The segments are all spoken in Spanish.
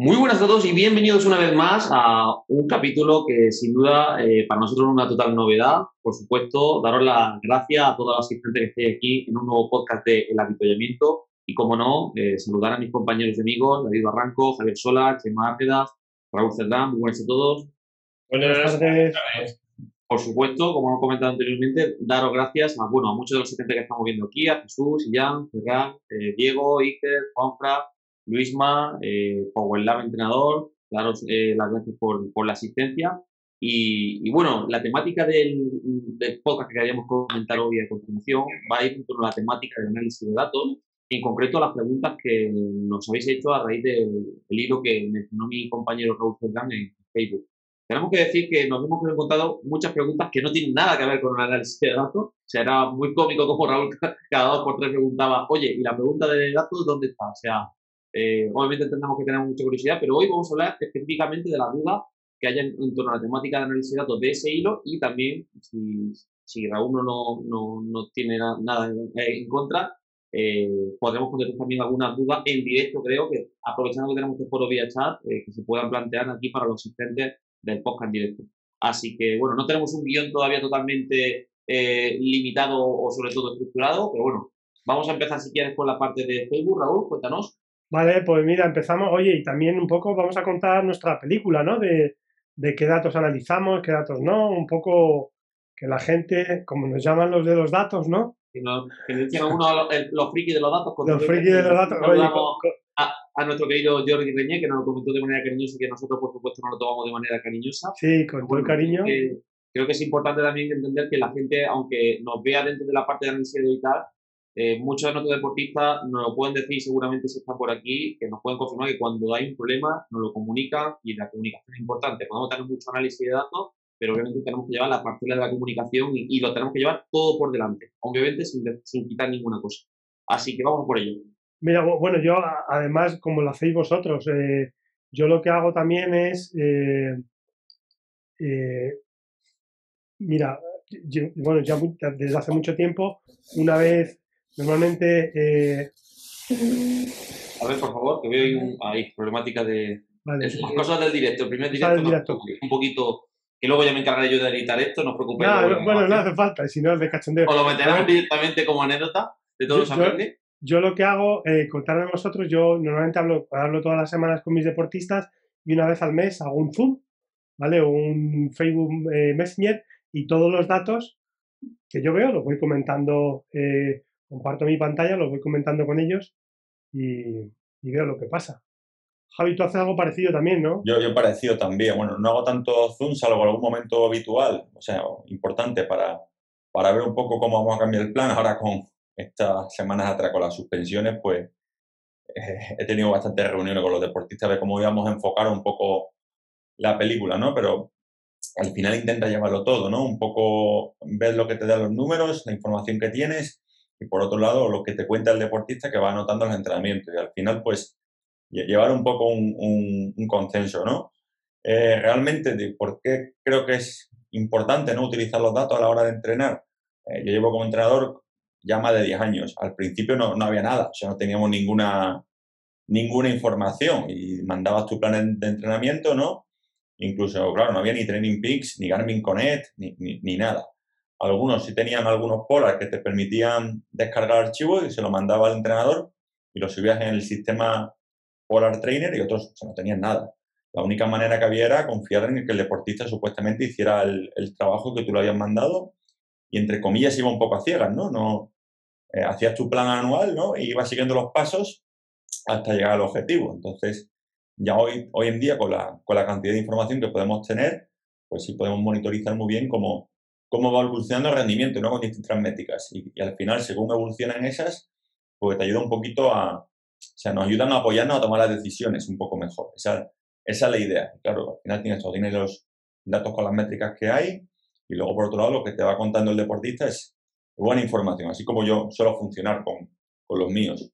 Muy buenas a todos y bienvenidos una vez más a un capítulo que sin duda eh, para nosotros es una total novedad. Por supuesto, daros las gracias a todos los asistentes que estéis aquí en un nuevo podcast de El Habituallamiento y, como no, eh, saludar a mis compañeros y amigos, David Barranco, Javier Sola, Chema Árqueda, Raúl Cerdán, muy buenas a todos. Buenas tardes. Por supuesto, como hemos comentado anteriormente, daros gracias a, bueno, a muchos de los asistentes que estamos viendo aquí, a Jesús, Ian, Ferran, eh, Diego, Iker, Juanfra, Luisma, eh, Power Lab entrenador, daros eh, las gracias por, por la asistencia. Y, y, bueno, la temática del, del, podcast que queríamos comentar hoy a continuación va a ir con la temática del análisis de datos, en concreto las preguntas que nos habéis hecho a raíz del, del hilo que mencionó mi compañero Raúl Fergan en Facebook. Tenemos que decir que nos hemos encontrado muchas preguntas que no tienen nada que ver con el análisis de datos. O sea, era muy cómico como Raúl cada dos por tres preguntaba, oye, ¿y la pregunta de datos dónde está? O sea, eh, obviamente entendemos que tenemos mucha curiosidad, pero hoy vamos a hablar específicamente de la duda que haya en, torno a la temática de análisis de datos de ese hilo y también, si, Raúl no, no, no tiene na, nada en, en contra, eh, podremos contestar también algunas dudas en directo, creo que aprovechando que tenemos este foro vía chat, eh, que se puedan plantear aquí para los asistentes del podcast en directo. Así que, bueno, no tenemos un guion todavía totalmente eh, limitado o sobre todo estructurado, pero bueno, vamos a empezar si quieres con la parte de Facebook. Raúl, cuéntanos. Vale, pues mira, empezamos, oye, y también un poco vamos a contar nuestra película, ¿no? De, de qué datos analizamos, qué datos no, un poco que la gente, como nos llaman los de los datos, ¿no? Que, nos, uno el, los frikis de los datos. Los frikis de los datos. Oye, a, a, nuestro querido Jordi Reñé, que nos lo comentó de manera cariñosa y que nosotros, por supuesto, no lo tomamos de manera cariñosa. Sí, con todo el cariño. Que, creo que es importante también entender que la gente, aunque nos vea dentro de la parte de análisis de tal, eh, muchos de nuestros deportistas nos lo pueden decir seguramente si están por aquí, que nos pueden confirmar que cuando hay un problema nos lo comunican y la comunicación es importante. Podemos tener mucho análisis de datos, pero obviamente tenemos que llevar la parcela de la comunicación y, lo tenemos que llevar todo por delante, obviamente sin, sin, quitar ninguna cosa. Así que vamos por ello. Mira, bueno, yo además, como lo hacéis vosotros, eh, yo lo que hago también es, eh, mira, bueno, ya desde hace mucho tiempo, una vez Normalmente. Eh... A ver, por favor, que veo ahí, un, ahí problemática de. Vale, es, cosas del directo. El primer directo, un poquito. Y luego ya me encargaré yo de editar esto, no os preocupéis. No, no, bueno, no hace falta, si no es de cachondeo. O lo meteremos directamente como anécdota de todos yo, los yo, yo lo que hago, eh, contarme a vosotros, yo normalmente hablo, hablo todas las semanas con mis deportistas y una vez al mes hago un Zoom, ¿vale? O un Facebook eh, Messenger y todos los datos que yo veo los voy comentando. Eh, comparto mi pantalla, lo voy comentando con ellos y, y, veo lo que pasa. Javi, tú haces algo parecido también, ¿no? Yo, yo parecido también. Bueno, no hago tanto Zoom, salvo algún momento habitual, o sea, importante para, para ver un poco cómo vamos a cambiar el plan. Ahora con estas semanas atrás, con las suspensiones, pues eh, he tenido bastantes reuniones con los deportistas de cómo íbamos a enfocar un poco la película, ¿no? Pero al final intenta llevarlo todo, ¿no? Un poco ver lo que te dan los números, la información que tienes y por otro lado lo que te cuenta el deportista que va anotando los entrenamientos y al final pues llevar un poco un, consenso, ¿no? Eh, realmente, ¿por qué creo que es importante no utilizar los datos a la hora de entrenar? Eh, yo llevo como entrenador ya más de 10 años. Al principio no, no había nada, o sea, no teníamos ninguna, ninguna información y mandabas tu plan de entrenamiento, ¿no? Incluso, claro, no había ni Training Peaks, ni Garmin Connect, ni, ni, ni nada. Algunos sí tenían algunos polars que te permitían descargar archivos y se lo mandaba al entrenador y lo subías en el sistema Polar Trainer y otros o sea, no tenían nada. La única manera que había era confiar en que el deportista supuestamente hiciera el, el trabajo que tú le habías mandado y entre comillas iba un poco a ciegas, ¿no? no eh, hacías tu plan anual, ¿no? Y ibas siguiendo los pasos hasta llegar al objetivo. Entonces, ya hoy, hoy en día, con la, con la cantidad de información que podemos tener, pues sí podemos monitorizar muy bien cómo, cómo va evolucionando el rendimiento, ¿no? Con distintas métricas. Y, al final, según evolucionan esas, pues te ayuda un poquito a, o sea, nos ayudan a apoyarnos a tomar las decisiones un poco mejor. Esa, esa es la idea. Claro, al final tienes, tienes los datos con las métricas que hay y luego por otro lado lo que te va contando el deportista es buena información, así como yo suelo funcionar con, con los míos.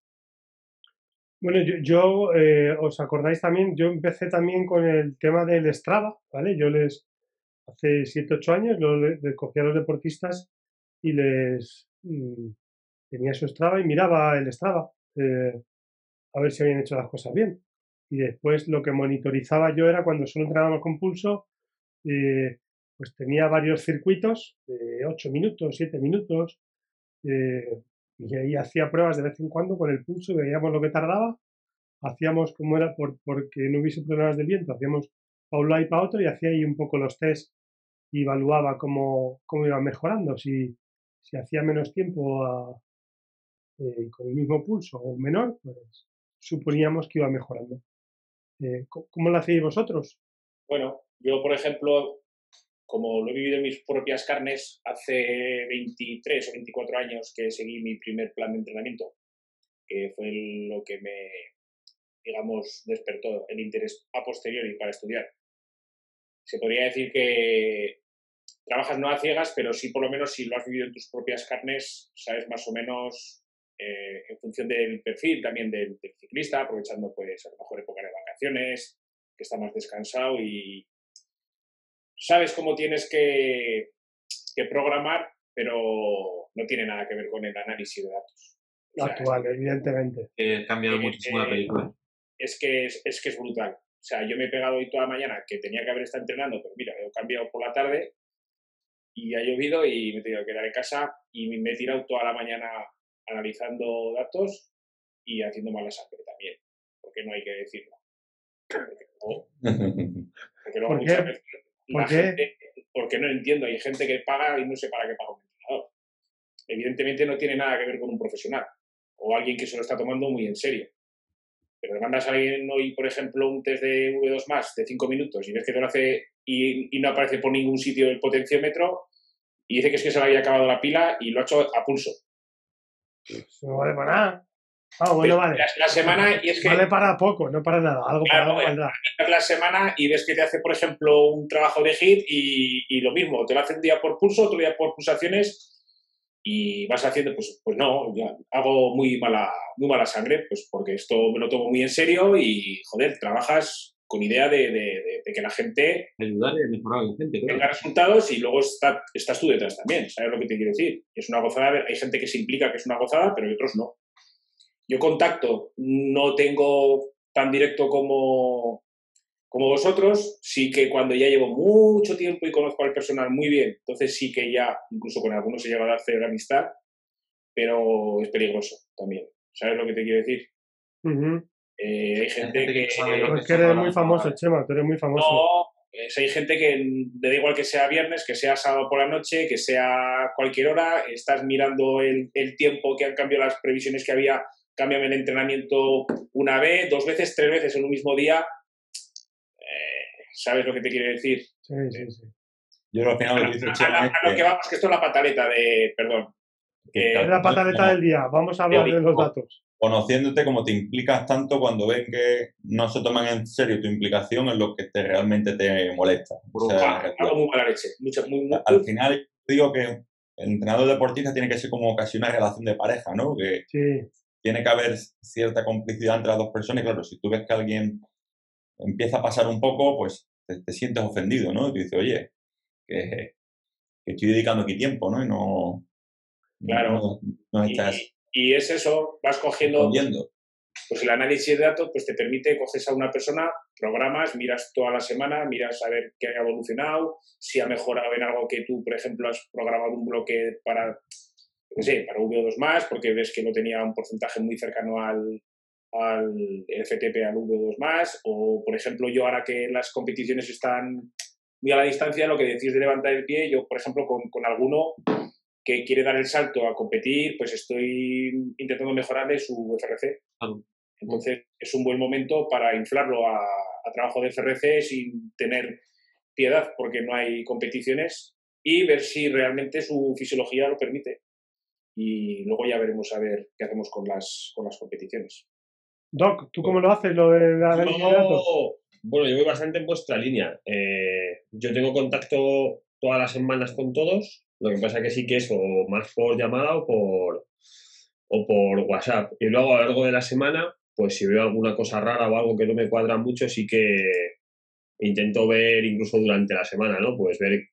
Bueno, yo, eh, os acordáis también, yo empecé también con el tema del Strava, ¿vale? Yo les, hace 7, 8 años, lo, le, cogía a los deportistas y les mm, tenía su Strava y miraba el Strava eh, a ver si habían hecho las cosas bien. Y después lo que monitorizaba yo era cuando solo entrenábamos con pulso, eh, pues tenía varios circuitos de 8 minutos, 7 minutos, y ahí hacía pruebas de vez en cuando con el pulso, veíamos lo que tardaba, hacíamos como era por, porque no hubiese problemas de viento, hacíamos para un lado y para otro y hacía ahí un poco los test y evaluaba cómo, cómo iba mejorando, si, si hacía menos tiempo eh, con el mismo pulso o menor, pues suponíamos que iba mejorando. Eh, ¿Cómo lo hacéis vosotros? Bueno, yo por ejemplo como lo he vivido en mis propias carnes, hace 23 o 24 años que seguí mi primer plan de entrenamiento, que fue lo que me, digamos, despertó el interés a posteriori para estudiar. Se podría decir que trabajas no a ciegas, pero sí por lo menos si lo has vivido en tus propias carnes, sabes más o menos eh, en función del perfil también del, del, ciclista, aprovechando pues a lo mejor época de vacaciones, que está más descansado y, sabes cómo tienes que, programar, pero no tiene nada que ver con el análisis de datos. Actual, evidentemente. Ha cambiado muchísimo la película. Es que es, que es brutal. O sea, yo me he pegado hoy toda la mañana que tenía que haber estado entrenando, pero mira, he cambiado por la tarde y ha llovido y me he tenido que quedar en casa y me he tirado toda la mañana analizando datos y haciendo mala sangre también, porque no hay que decirlo. Porque, luego muchas veces ¿Por qué? porque no entiendo. Hay gente que paga y no sé para qué paga un entrenador. Evidentemente no tiene nada que ver con un profesional o alguien que se lo está tomando muy en serio. Pero le mandas a alguien hoy, por ejemplo, un test de V2 más de 5 minutos y ves que te lo hace y, no aparece por ningún sitio el potenciómetro y dice que es que se le había acabado la pila y lo ha hecho a pulso. No vale para nada. Ah, bueno, vale. La, semana y es que... Vale para poco, no para nada. Algo para algo La semana y ves que te hace, por ejemplo, un trabajo de hit y, y, lo mismo, te lo hace un día por pulso, otro día por pulsaciones y vas haciendo, pues, pues no, ya hago muy mala, muy mala sangre, pues porque esto me lo tomo muy en serio y, joder, trabajas con idea de, de, de, que la gente... Ayudar y mejorar a la gente, Tenga resultados y luego está, estás tú detrás también, ¿sabes lo que te quiero decir? Es una gozada, hay gente que se implica que es una gozada, pero hay otros no. Yo contacto no tengo tan directo como, como vosotros, sí que cuando ya llevo mucho tiempo y conozco al personal muy bien, entonces sí que ya, incluso con algunos se llega a hacer amistad, pero es peligroso también. ¿Sabes lo que te quiero decir? Eh, hay gente que... Pues que eres muy famoso, Chema, tú eres muy famoso. No, hay gente que le da igual que sea viernes, que sea sábado por la noche, que sea cualquier hora, estás mirando el, el tiempo que han cambiado las previsiones que había cámbiame el entrenamiento una vez, dos veces, tres veces en un mismo día. Eh, ¿Sabes lo que te quiere decir? Sí, sí, sí. Yo al final lo que a, lo que vamos, que esto es la pataleta de. Perdón. Es la pataleta del día. Vamos a hablar de los datos. Conociéndote como te implicas tanto cuando ven que no se toman en serio tu implicación en lo que te, realmente te molesta. O sea, algo muy mala leche. al final digo que el entrenador deportista tiene que ser como casi una relación de pareja, ¿no? Que sí tiene que haber cierta complicidad entre las dos personas. Y claro, si tú ves que alguien empieza a pasar un poco, pues te, sientes ofendido, ¿no? Y tú dices, oye, que, estoy dedicando aquí tiempo, ¿no? Y no. Claro. No, estás. Y, es eso, vas cogiendo. Pues el análisis de datos pues te permite, coges a una persona, programas, miras toda la semana, miras a ver qué ha evolucionado, si ha mejorado en algo que tú, por ejemplo, has programado un bloque para no sé, para V2 más, porque ves que no tenía un porcentaje muy cercano al, al FTP al V2 más, o por ejemplo yo ahora que las competiciones están muy a la distancia, lo que decís de levantar el pie, yo por ejemplo con, con alguno que quiere dar el salto a competir, pues estoy intentando mejorarle su FRC. Entonces es un buen momento para inflarlo a, a trabajo de FRC sin tener piedad porque no hay competiciones y ver si realmente su fisiología lo permite y luego ya veremos a ver qué hacemos con las, con las competiciones. Doc, ¿tú cómo lo haces lo de la datos? Bueno, yo voy bastante en vuestra línea. Eh, yo tengo contacto todas las semanas con todos, lo que pasa que sí que es o más por llamada o por, o por WhatsApp. Y luego a lo largo de la semana, pues si veo alguna cosa rara o algo que no me cuadra mucho, sí que intento ver incluso durante la semana, ¿no? Pues ver,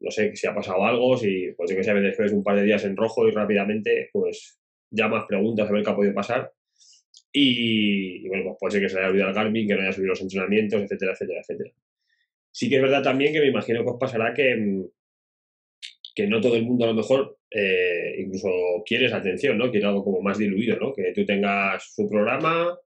no sé, si ha pasado algo, si, pues yo que sé, veces ves un par de días en rojo y rápidamente, pues llamas, preguntas a ver qué ha podido pasar. Y, bueno, pues puede ser que se haya olvidado el Garmin, que no haya subido los entrenamientos, etcétera, etcétera, etcétera. Sí que es verdad también que me imagino que os pasará que, que no todo el mundo a lo mejor eh, incluso quieres atención, ¿no? Quiere algo como más diluido, ¿no? Que tú tengas su programa,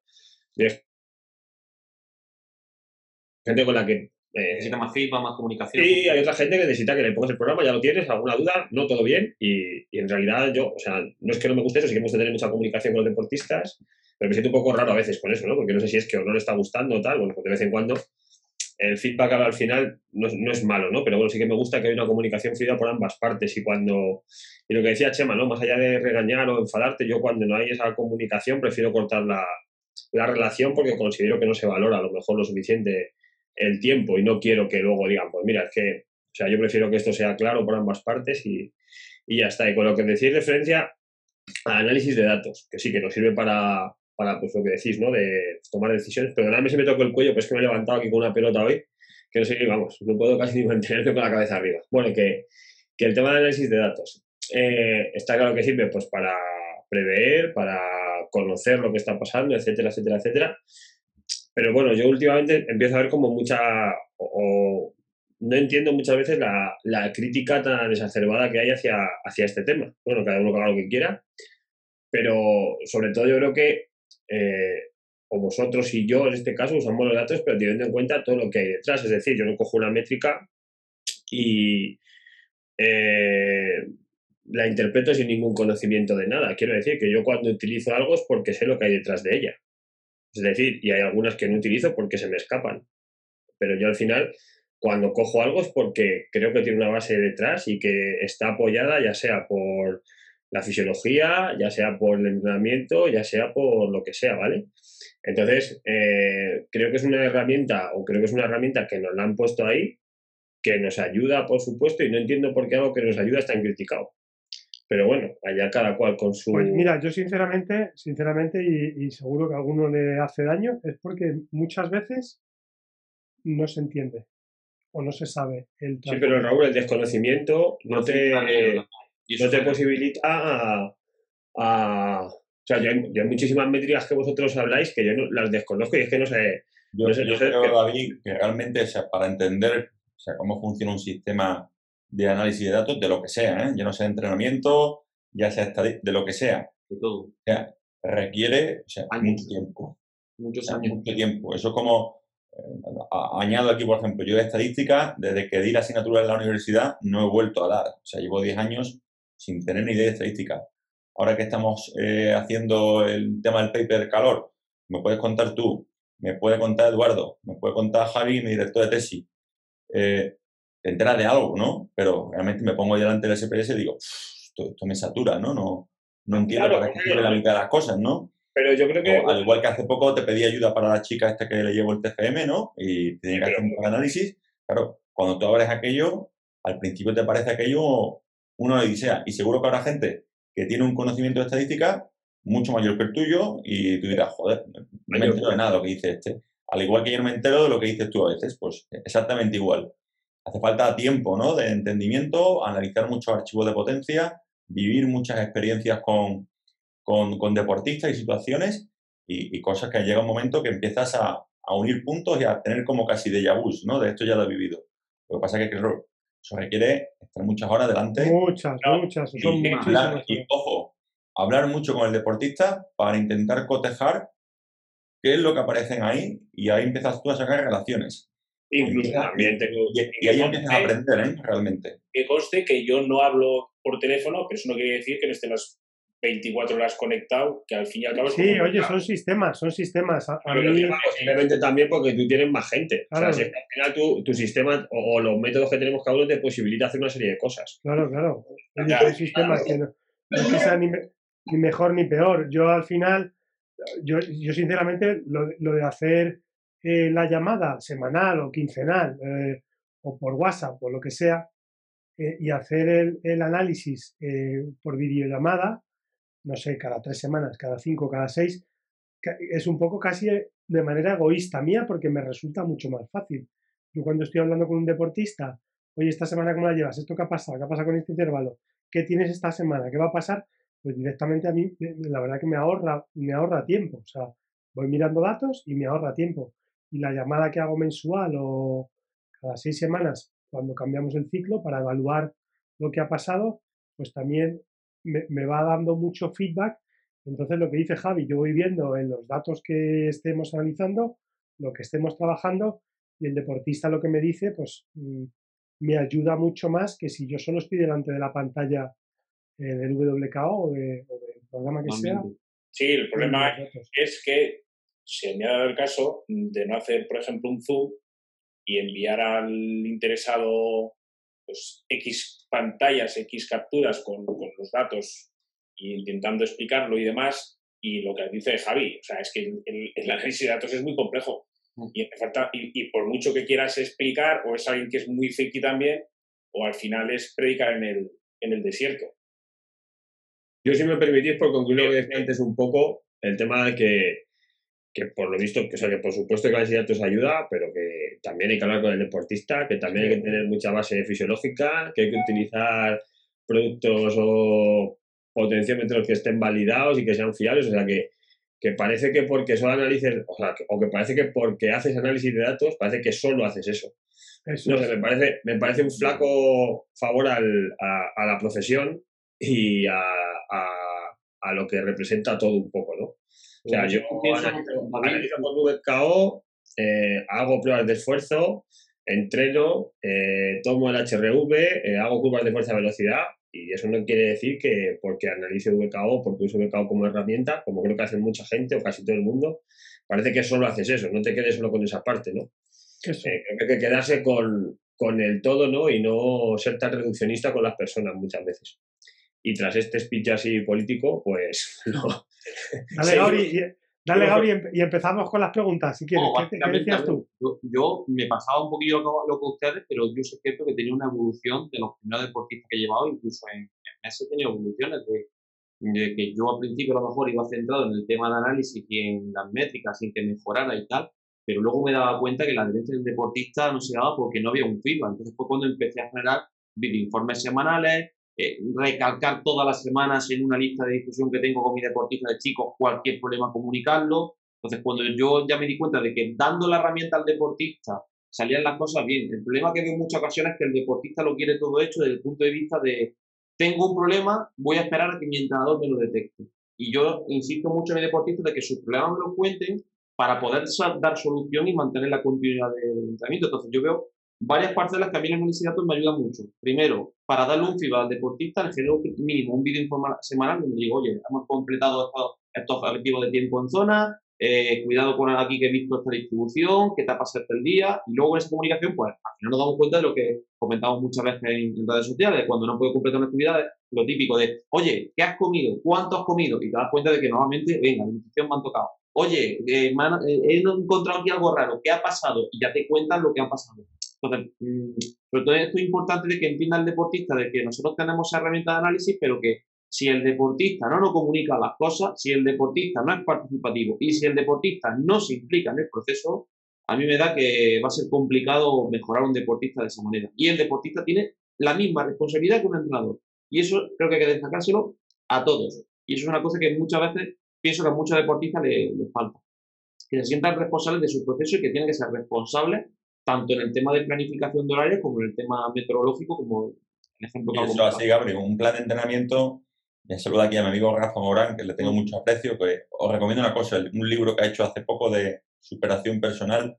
gente con la que... Eh, necesita más feedback, más comunicación. Sí, hay otra gente que necesita que le pongas el programa, ya lo tienes, alguna duda, no todo bien, y, en realidad yo, o sea, no es que no me guste eso, sí que me gusta tener mucha comunicación con los deportistas, pero me siento un poco raro a veces con eso, ¿no? Porque no sé si es que o no le está gustando o tal, bueno, pues de vez en cuando el feedback al final no, no, es malo, ¿no? Pero bueno, sí que me gusta que haya una comunicación fluida por ambas partes y cuando, y lo que decía Chema, ¿no? Más allá de regañar o enfadarte, yo cuando no hay esa comunicación prefiero cortar la, la relación porque considero que no se valora a lo mejor lo suficiente el tiempo y no quiero que luego digan, pues mira, es que, o sea, yo prefiero que esto sea claro por ambas partes y, y ya está. Y con lo que decís referencia a análisis de datos, que sí que nos sirve para, para pues, lo que decís, ¿no? De tomar decisiones. Perdonadme si me toco el cuello, pero es que me he levantado aquí con una pelota hoy, que no sé, vamos, no puedo casi ni mantenerme con la cabeza arriba. Bueno, que, que el tema de análisis de datos eh, está claro que sirve pues para prever, para conocer lo que está pasando, etcétera, etcétera, etcétera. Pero bueno, yo últimamente empiezo a ver como mucha, o, no entiendo muchas veces la, la, crítica tan exacerbada que hay hacia, hacia este tema. Bueno, cada uno haga lo que quiera, pero sobre todo yo creo que eh, o vosotros y yo en este caso usamos los datos, pero teniendo en cuenta todo lo que hay detrás. Es decir, yo no cojo una métrica y eh, la interpreto sin ningún conocimiento de nada. Quiero decir que yo cuando utilizo algo es porque sé lo que hay detrás de ella. Es decir, y hay algunas que no utilizo porque se me escapan. Pero yo al final, cuando cojo algo es porque creo que tiene una base detrás y que está apoyada ya sea por la fisiología, ya sea por el entrenamiento, ya sea por lo que sea, ¿vale? Entonces, eh, creo que es una herramienta, o creo que es una herramienta que nos la han puesto ahí, que nos ayuda, por supuesto, y no entiendo por qué algo que nos ayuda está tan criticado. Pero bueno, allá cada cual con su... Pues mira, yo sinceramente, sinceramente, y, seguro que a alguno le hace daño, es porque muchas veces no se entiende o no se sabe el Sí, pero Raúl, el desconocimiento no, te, no te posibilita a, O sea, yo hay, muchísimas métricas que vosotros habláis que yo no, las desconozco y es que no sé... Yo, creo, David, que realmente, o sea, para entender o sea, cómo funciona un sistema de análisis de datos de lo que sea, ¿eh? ya no sea entrenamiento, ya sea de lo que sea. De todo. O sea, requiere o sea, mucho tiempo. Muchos años. Mucho tiempo. Eso como, eh, añado aquí, por ejemplo, yo de estadística, desde que di la asignatura en la universidad, no he vuelto a dar. O sea, llevo 10 años sin tener ni idea de estadística. Ahora que estamos eh, haciendo el tema del paper calor, me puedes contar tú, me puede contar Eduardo, me puede contar Javi, mi director de tesis. Eh, te enteras de algo, ¿no? Pero realmente me pongo delante del SPS y digo, esto, me satura, ¿no? No, no entiendo para qué la mitad de las cosas, ¿no? Pero yo creo que... al igual que hace poco te pedí ayuda para la chica esta que le llevo el TFM, ¿no? Y tenía que hacer un análisis. Claro, cuando tú abres aquello, al principio te parece aquello una odisea. Y seguro que habrá gente que tiene un conocimiento de estadística mucho mayor que el tuyo y tú dirás, joder, no me entero de nada de lo que dice este. Al igual que yo no me entero de lo que dices tú a veces, pues exactamente igual hace falta tiempo ¿no? de entendimiento, analizar muchos archivos de potencia, vivir muchas experiencias con, con, deportistas y situaciones y, cosas que llega un momento que empiezas a, a, unir puntos y a tener como casi de vu, ¿no? De esto ya lo he vivido. Lo que pasa es que eso requiere estar muchas horas delante. Muchas, muchas. Y, y, ojo, hablar mucho con el deportista para intentar cotejar qué es lo que aparecen ahí y ahí empiezas tú a sacar relaciones. Incluso también tengo... Y, ahí empiezas a aprender, ¿eh? Realmente. Que conste que yo no hablo por teléfono, pero eso no quiere decir que no esté las 24 horas conectado, que al fin y al cabo... Sí, oye, son sistemas, son sistemas. simplemente también porque tú tienes más gente. O sea, si al final tu, tu sistema o, los métodos que tenemos cada uno te posibilita hacer una serie de cosas. Claro, claro. Hay sistemas que no, que sea ni, ni, mejor ni peor. Yo al final, yo, yo sinceramente, lo, lo de hacer eh, la llamada semanal o quincenal eh, o por WhatsApp o lo que sea eh, y hacer el, el análisis por videollamada, no sé, cada tres semanas, cada cinco, cada seis, es un poco casi de manera egoísta mía porque me resulta mucho más fácil. Yo cuando estoy hablando con un deportista, oye, esta semana cómo la llevas, esto qué ha pasado, qué ha pasado con este intervalo, qué tienes esta semana, qué va a pasar, pues directamente a mí la verdad que me ahorra, me ahorra tiempo. O sea, voy mirando datos y me ahorra tiempo. Y la llamada que hago mensual o cada seis semanas, cuando cambiamos el ciclo para evaluar lo que ha pasado, pues también me, me va dando mucho feedback entonces, lo que dice Javi, yo voy viendo en los datos que estemos analizando, lo que estemos trabajando, y el deportista lo que me dice, pues mm, me ayuda mucho más que si yo solo estoy delante de la pantalla eh, del WKO o, del programa que sea. Sí, el problema es que se me ha dado el caso de no hacer, por ejemplo, un Zoom y enviar al interesado pues, X pantallas, X capturas con, con los datos y intentando explicarlo y demás. Y lo que dice Javi, o sea, es que el, análisis de datos es muy complejo. Mm. Y, falta, y, por mucho que quieras explicar, o es alguien que es muy friki también, o al final es predicar en el, en el desierto. Yo, si me permitís, por concluir lo que decía antes un poco, el tema de que, que por lo visto, que, o sea, que por supuesto que el análisis de datos ayuda, pero que también hay que hablar con el deportista, que también hay que tener mucha base fisiológica, que hay que utilizar productos o potenciómetros que estén validados y que sean fiables, o sea que, que parece que porque solo analices, o, sea, o que parece que porque haces análisis de datos, parece que solo haces eso. no sé, me parece, me parece un flaco favor al, a, la profesión y a, a, a, lo que representa todo un poco, ¿no? O sea, yo analizo, con VKO, eh, hago pruebas de esfuerzo, entreno, eh, tomo el HRV, eh, hago curvas de fuerza-velocidad y eso no quiere decir que porque analice VKO, porque uso VKO como herramienta, como creo que hace mucha gente o casi todo el mundo, parece que solo haces eso, no te quedes solo con esa parte, ¿no? Eh, hay que quedarse con, con, el todo, ¿no? Y no ser tan reduccionista con las personas muchas veces. Y tras este speech así político, pues no. Dale, Gauri, y empezamos con las preguntas, si quieres. ¿Qué, decías tú? Yo, me pasaba un poquillo lo, que ustedes, pero yo sé cierto que tenía una evolución de los primeros deportistas que he llevado, incluso en, meses he tenido evoluciones de, que yo al principio a lo mejor iba centrado en el tema de análisis y en las métricas sin que mejorara y tal, pero luego me daba cuenta que la adherencia del deportista no se daba porque no había un feedback. Entonces fue cuando empecé a generar informes semanales, eh, recalcar todas las semanas en una lista de difusión que tengo con mi deportista de chicos cualquier problema comunicarlo. Entonces, cuando yo ya me di cuenta de que dando la herramienta al deportista salían las cosas bien, el problema que veo en muchas ocasiones es que el deportista lo quiere todo hecho desde el punto de vista de tengo un problema, voy a esperar a que mi entrenador me lo detecte. Y yo insisto mucho en el deportista de que sus problemas me los cuenten para poder dar solución y mantener la continuidad del entrenamiento. Entonces, yo veo varias parcelas que a mí en el datos me ayudan mucho. Primero, para darle un feedback al deportista, le genero mínimo un vídeo semanal donde digo, oye, hemos completado estos, objetivos de tiempo en zona, eh, cuidado con aquí que he visto esta distribución, qué te ha pasado este el día, y luego en esa comunicación, pues al final nos damos cuenta de lo que comentamos muchas veces en, redes sociales, cuando no puedo completar una actividad, lo típico de, oye, ¿qué has comido? ¿Cuánto has comido? Y te das cuenta de que normalmente, venga, la nutrición me han tocado. Oye, eh, eh, he encontrado aquí algo raro, ¿qué ha pasado? Y ya te cuentan lo que ha pasado. Entonces, mm, sobre todo esto es importante de que entienda el deportista de que nosotros tenemos herramientas de análisis, pero que si el deportista no nos comunica las cosas, si el deportista no es participativo y si el deportista no se implica en el proceso, a mí me da que va a ser complicado mejorar un deportista de esa manera. Y el deportista tiene la misma responsabilidad que un entrenador. Y eso creo que hay que destacárselo a todos. Y eso es una cosa que muchas veces pienso que a muchos deportistas les, falta. Que se sientan responsables de su proceso y que tienen que ser responsables tanto en el tema de planificación de horarios como en el tema meteorológico, como el ejemplo que Eso así, Gabriel, un plan de entrenamiento. Me saludo aquí a mi amigo Rafa Morán, que le tengo mucho aprecio, que os recomiendo una cosa, un libro que ha hecho hace poco de superación personal,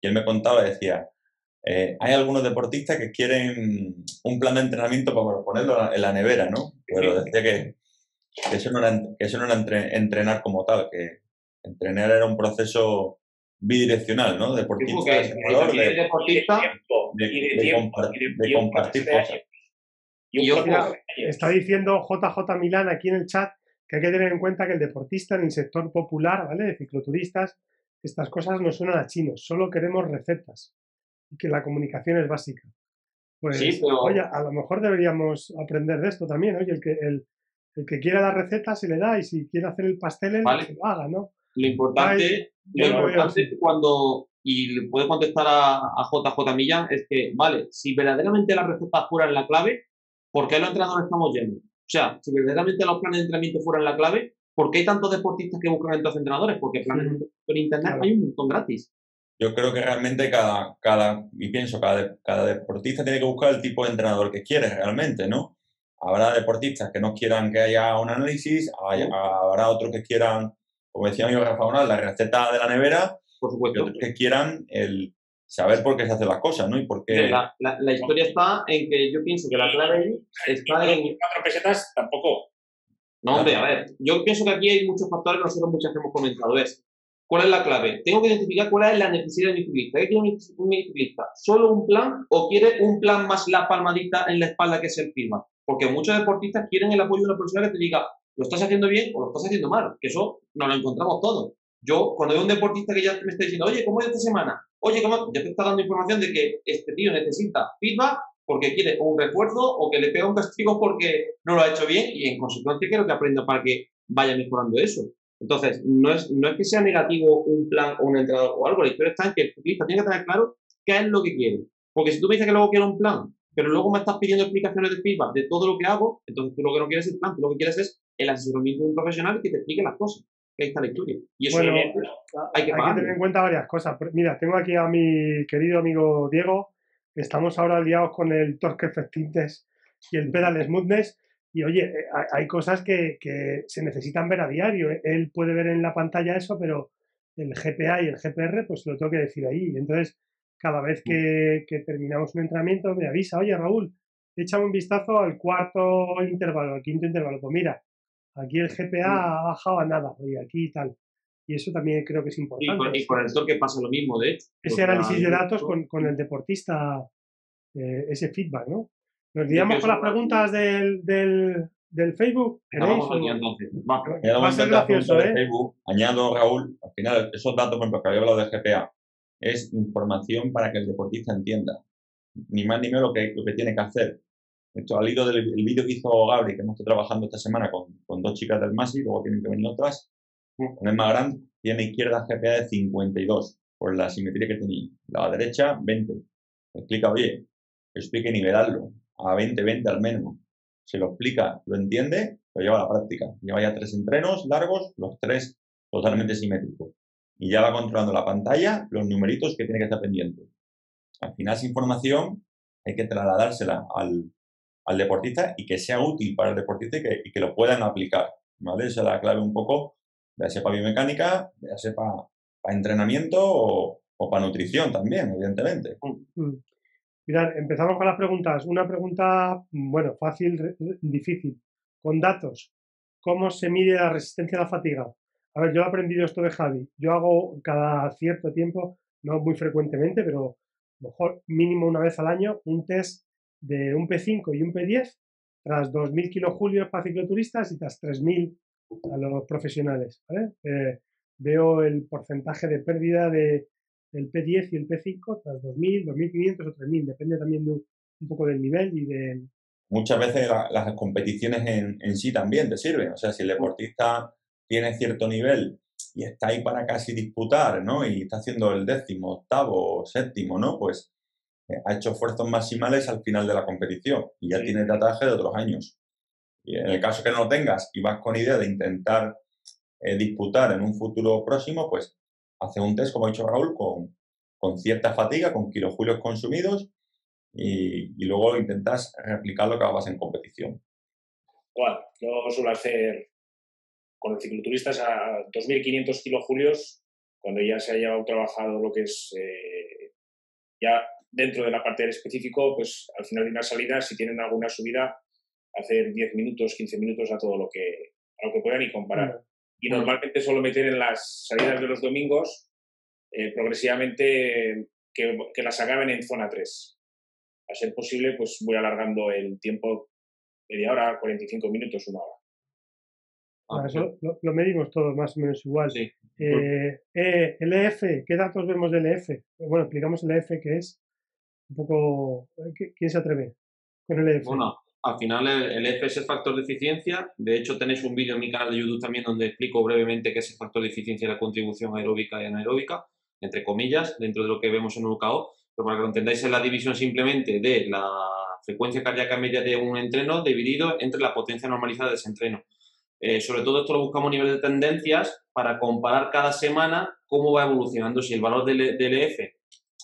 y él me contaba, decía, eh, hay algunos deportistas que quieren un plan de entrenamiento para ponerlo en la nevera, ¿no? Pero decía que, eso no era, que eso no era entrenar como tal, que entrenar era un proceso bidireccional, ¿no? Deportista, de, deportista de, compartir cosas. Y está diciendo JJ Milán aquí en el chat que hay que tener en cuenta que el deportista en el sector popular, ¿vale? De cicloturistas, estas cosas nos suenan a chinos, solo queremos recetas y que la comunicación es básica. Pues, oye, a lo mejor deberíamos aprender de esto también, oye, el que, el, que quiera la receta se le da y si quiere hacer el pastel, él se lo haga, ¿no? Lo importante, lo importante cuando, y le puedo contestar a, a, JJ Millán, es que, vale, si verdaderamente la receta fuera en la clave, ¿por qué los entrenadores estamos yendo? O sea, si verdaderamente los planes de entrenamiento fueran la clave, ¿por qué hay tantos deportistas que buscan a estos entrenadores? Porque planes por internet hay un montón gratis. Yo creo que realmente cada, cada y pienso, cada, cada deportista tiene que buscar el tipo de entrenador que quiere realmente, ¿no? Habrá deportistas que no quieran que haya un análisis, habrá otros que quieran, como decía mi Rafa la receta de la nevera, por supuesto. Que quieran el saber por qué se hacen las cosas, ¿no? Y por qué... La, la, historia está en que yo pienso que la clave está en... Cuatro pesetas tampoco. No, hombre, a ver, yo pienso que aquí hay muchos factores que nosotros muchas hemos comentado. Es, ¿cuál es la clave? Tengo que identificar cuál es la necesidad de mi ciclista. ¿Qué quiere un ciclista? ¿Solo un plan o quiere un plan más la palmadita en la espalda que es el firma? Porque muchos deportistas quieren el apoyo de una persona que te diga, lo estás haciendo bien o lo estás haciendo mal, que eso nos lo encontramos todos. Yo, cuando veo un deportista que ya me está diciendo, oye, ¿cómo es esta semana? Oye, ¿cómo? Ya te está dando información de que este tío necesita feedback porque quiere un refuerzo o que le pega un castigo porque no lo ha hecho bien y en consecuencia quiero que aprenda para que vaya mejorando eso. Entonces, no es, no es que sea negativo un plan o un entrenador o algo, la historia está en que el futbolista tiene que tener claro qué es lo que quiere. Porque si tú me dices que luego quiero un plan, pero luego me estás pidiendo explicaciones de feedback de todo lo que hago, entonces tú lo que no quieres es el plan, tú lo que quieres es el asesoramiento de un profesional que te explique las cosas. Que ahí está la historia. Y eso bueno, hay, que, hay que tener en cuenta varias cosas. Mira, tengo aquí a mi querido amigo Diego, Estamos ahora liados con el Torque Effectiveness y el Pedal Smoothness. Y oye, eh, hay cosas que, se necesitan ver a diario. ¿eh? Él puede ver en la pantalla eso, pero el GPA y el GPR, pues lo tengo que decir ahí. Entonces, cada vez que, terminamos un entrenamiento, me avisa, oye Raúl, echa un vistazo al cuarto intervalo, al quinto intervalo. Pues mira, aquí el GPA ha bajado a nada, oye, aquí y tal. Y eso también creo que es importante. Y con, el torque pasa lo mismo, de hecho. Ese análisis de datos con, con el deportista, eh, ese feedback, ¿no? Nos guiamos con las preguntas del, del, del Facebook. Vamos aquí, entonces. Va. Va a ser gracioso, ¿eh? Facebook, añado, Raúl, al final, esos datos, por ejemplo, que había hablado de GPA, es información para que el deportista entienda, ni más ni menos lo que, lo que tiene que hacer. Esto al hilo del vídeo que hizo Gabri, que hemos estado trabajando esta semana con, con dos chicas del MASI, luego tienen que venir otras, con el más grande, tiene izquierda GPA de 52, por la simetría que tenía. La derecha, 20. explica, oye, esto hay que nivelarlo a 20, 20 al menos. Se lo explica, lo entiende, lo lleva a la práctica. Lleva ya tres entrenos largos, los tres totalmente simétricos. Y ya va controlando la pantalla, los numeritos que tiene que estar pendiente. Al final, esa información hay que trasladársela al, al deportista y que sea útil para el deportista y que, lo puedan aplicar. ¿vale? Esa es la clave un poco ya sea para biomecánica, ya sea para, entrenamiento o, para nutrición también, evidentemente. Mm. Mm. Mirad, empezamos con las preguntas. Una pregunta, bueno, fácil, difícil. Con datos, ¿cómo se mide la resistencia a la fatiga? A ver, yo he aprendido esto de Javi. Yo hago cada cierto tiempo, no muy frecuentemente, pero mejor mínimo una vez al año, un test de un P5 y un P10 tras 2.000 kilojulios para cicloturistas y tras 3.000 a los profesionales. Eh, veo el porcentaje de pérdida de, del P10 y el P5 tras 2.000, 2.500 o 3.000, depende también de un, poco del nivel y de... Muchas veces las competiciones en, en, sí también te sirven, o sea, si el deportista tiene cierto nivel y está ahí para casi disputar, ¿no? Y está haciendo el décimo, octavo, séptimo, ¿no? Pues ha hecho esfuerzos maximales al final de la competición y ya tiene dataje de otros años. Y en el caso que no lo tengas y vas con idea de intentar eh, disputar en un futuro próximo, pues hace un test, como ha dicho Raúl, con, con cierta fatiga, con kilojulios consumidos y, y, luego intentas replicar lo que hagas en competición. Igual, yo suelo hacer con el cicloturistas a 2.500 kilojulios cuando ya se haya trabajado lo que es eh, ya dentro de la parte del específico, pues al final de una salida, si tienen alguna subida, hacer 10 minutos, 15 minutos a todo lo que, a lo que puedan y comparar. Y normalmente solo meter en las salidas de los domingos eh, progresivamente que, que, las acaben en zona 3. A ser posible, pues voy alargando el tiempo media hora, 45 minutos, una hora. Ah, eso lo, medimos todos más o menos igual. Sí. Eh, eh, LF, ¿qué datos vemos de LF? Bueno, explicamos LF que es un poco... ¿Quién se atreve con LF? Bueno, al final el, LF es el factor de eficiencia. De hecho, tenéis un vídeo en mi canal de YouTube también donde explico brevemente qué es el factor de eficiencia y la contribución aeróbica y anaeróbica, entre comillas, dentro de lo que vemos en UKO. Pero para que lo entendáis, es la división simplemente de la frecuencia cardíaca media de un entreno dividido entre la potencia normalizada de ese entreno. Eh, sobre todo esto lo buscamos a nivel de tendencias para comparar cada semana cómo va evolucionando. Si el valor del, EF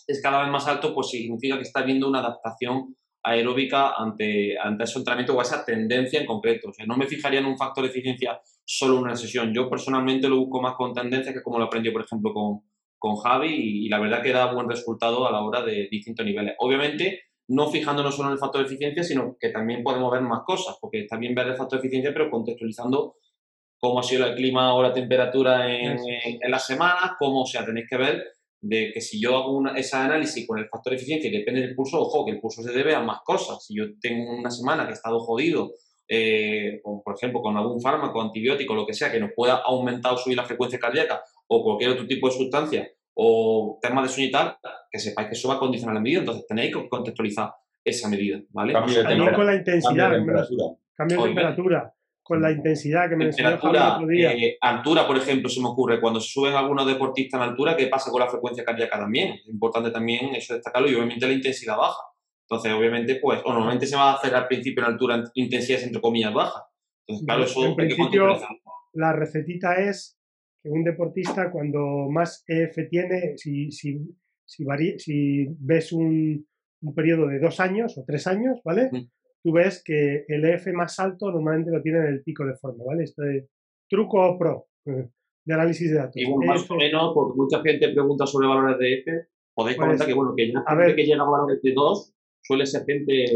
es cada vez más alto, pues significa que está habiendo una adaptación aeróbica ante, ante ese entrenamiento o esa tendencia en concreto. O sea, no me fijaría en un factor de eficiencia solo en una sesión. Yo personalmente lo busco más con tendencia que como lo aprendí, por ejemplo, con, con Javi y, y, la verdad que da buen resultado a la hora de distintos niveles. Obviamente, no fijándonos solo en el factor de eficiencia, sino que también podemos ver más cosas, porque está bien ver el factor de eficiencia, pero contextualizando cómo ha sido el clima o la temperatura en, en, las semanas, cómo, o sea, tenéis que ver de que si yo hago una, ese análisis con el factor de eficiencia y depende del pulso, ojo, que el pulso se debe a más cosas. Si yo tengo una semana que he estado jodido, eh, por ejemplo, con algún fármaco, antibiótico, lo que sea, que nos pueda aumentar o subir la frecuencia cardíaca o cualquier otro tipo de sustancia, o temas de sueño y tal, que sepáis que eso va a condicionar la medida, entonces tenéis que contextualizar esa medida, ¿vale? Cambio de temperatura. con la intensidad, cambio de temperatura, cambio de temperatura con la intensidad que me enseñó el otro día. Eh, altura, por ejemplo, se me ocurre, cuando se suben algunos deportistas en altura, ¿qué pasa con la frecuencia cardíaca también? Es importante también eso destacarlo y obviamente la intensidad baja. Entonces, obviamente, pues, o normalmente se va a hacer al principio en altura intensidades entre comillas bajas. Entonces, claro, eso en principio, la recetita es que un deportista cuando más EF tiene, si, si, si, si ves un, un, periodo de dos años o tres años, ¿vale? Tú ves que el EF más alto normalmente lo tiene en el pico de forma, ¿vale? Este truco pro eh, de análisis de datos. Y más o menos, porque mucha gente pregunta sobre valores de EF, podéis pues, comentar que, bueno, que a gente que llega a valores de 2 suele ser gente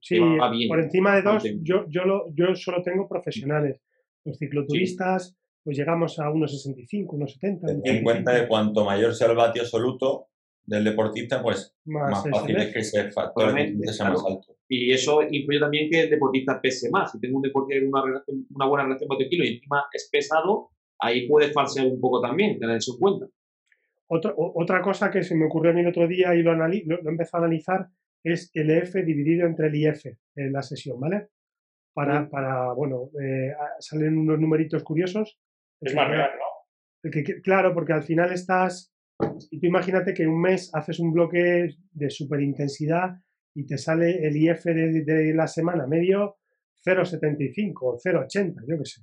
sí, que va bien. por encima de 2 yo, yo, lo, yo solo tengo profesionales. Los cicloturistas, pues llegamos a unos 65, unos 70. Ten en cuenta que cuanto mayor sea el vatio absoluto del deportista, pues más, fácil es que ese factor sea más alto. Y eso influye también que el deportista pese más. Si tengo un deportista con una, una buena relación vatio-kilo y encima es pesado, ahí puede falsear un poco también, tener eso en cuenta. Otra, otra cosa que se me ocurrió a mí el otro día y lo, lo, lo empecé a analizar es el EF dividido entre el IF en la sesión, ¿vale? Para, para bueno, eh, salen unos numeritos curiosos es más real, ¿no? claro, porque al final estás. Y tú imagínate que un mes haces un bloque de super intensidad y te sale el IF de, la semana medio 0,75 o 0,80, yo qué sé.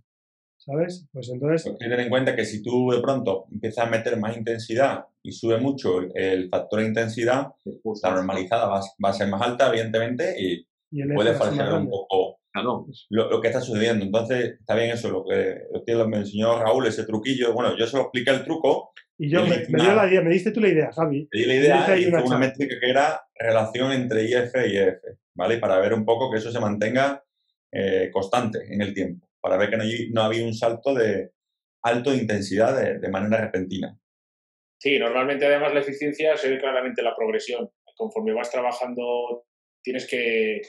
¿Sabes? Pues entonces. Pues tener en cuenta que si tú de pronto empiezas a meter más intensidad y sube mucho el, factor de intensidad, la normalizada va, va, a ser más alta, evidentemente, y, puede falsear un poco lo, que está sucediendo. Entonces, está bien eso, lo que, lo me enseñó Raúl, ese truquillo. Bueno, yo se lo expliqué el truco. Y yo me, me, dio la idea, me diste tú la idea, Javi. Me di la idea y una, una métrica que era relación entre IF y EF, ¿vale? Para ver un poco que eso se mantenga eh, constante en el tiempo, para ver que no, no había un salto de alto de intensidad de, de manera repentina. Sí, normalmente además la eficiencia se ve claramente la progresión. Conforme vas trabajando, tienes que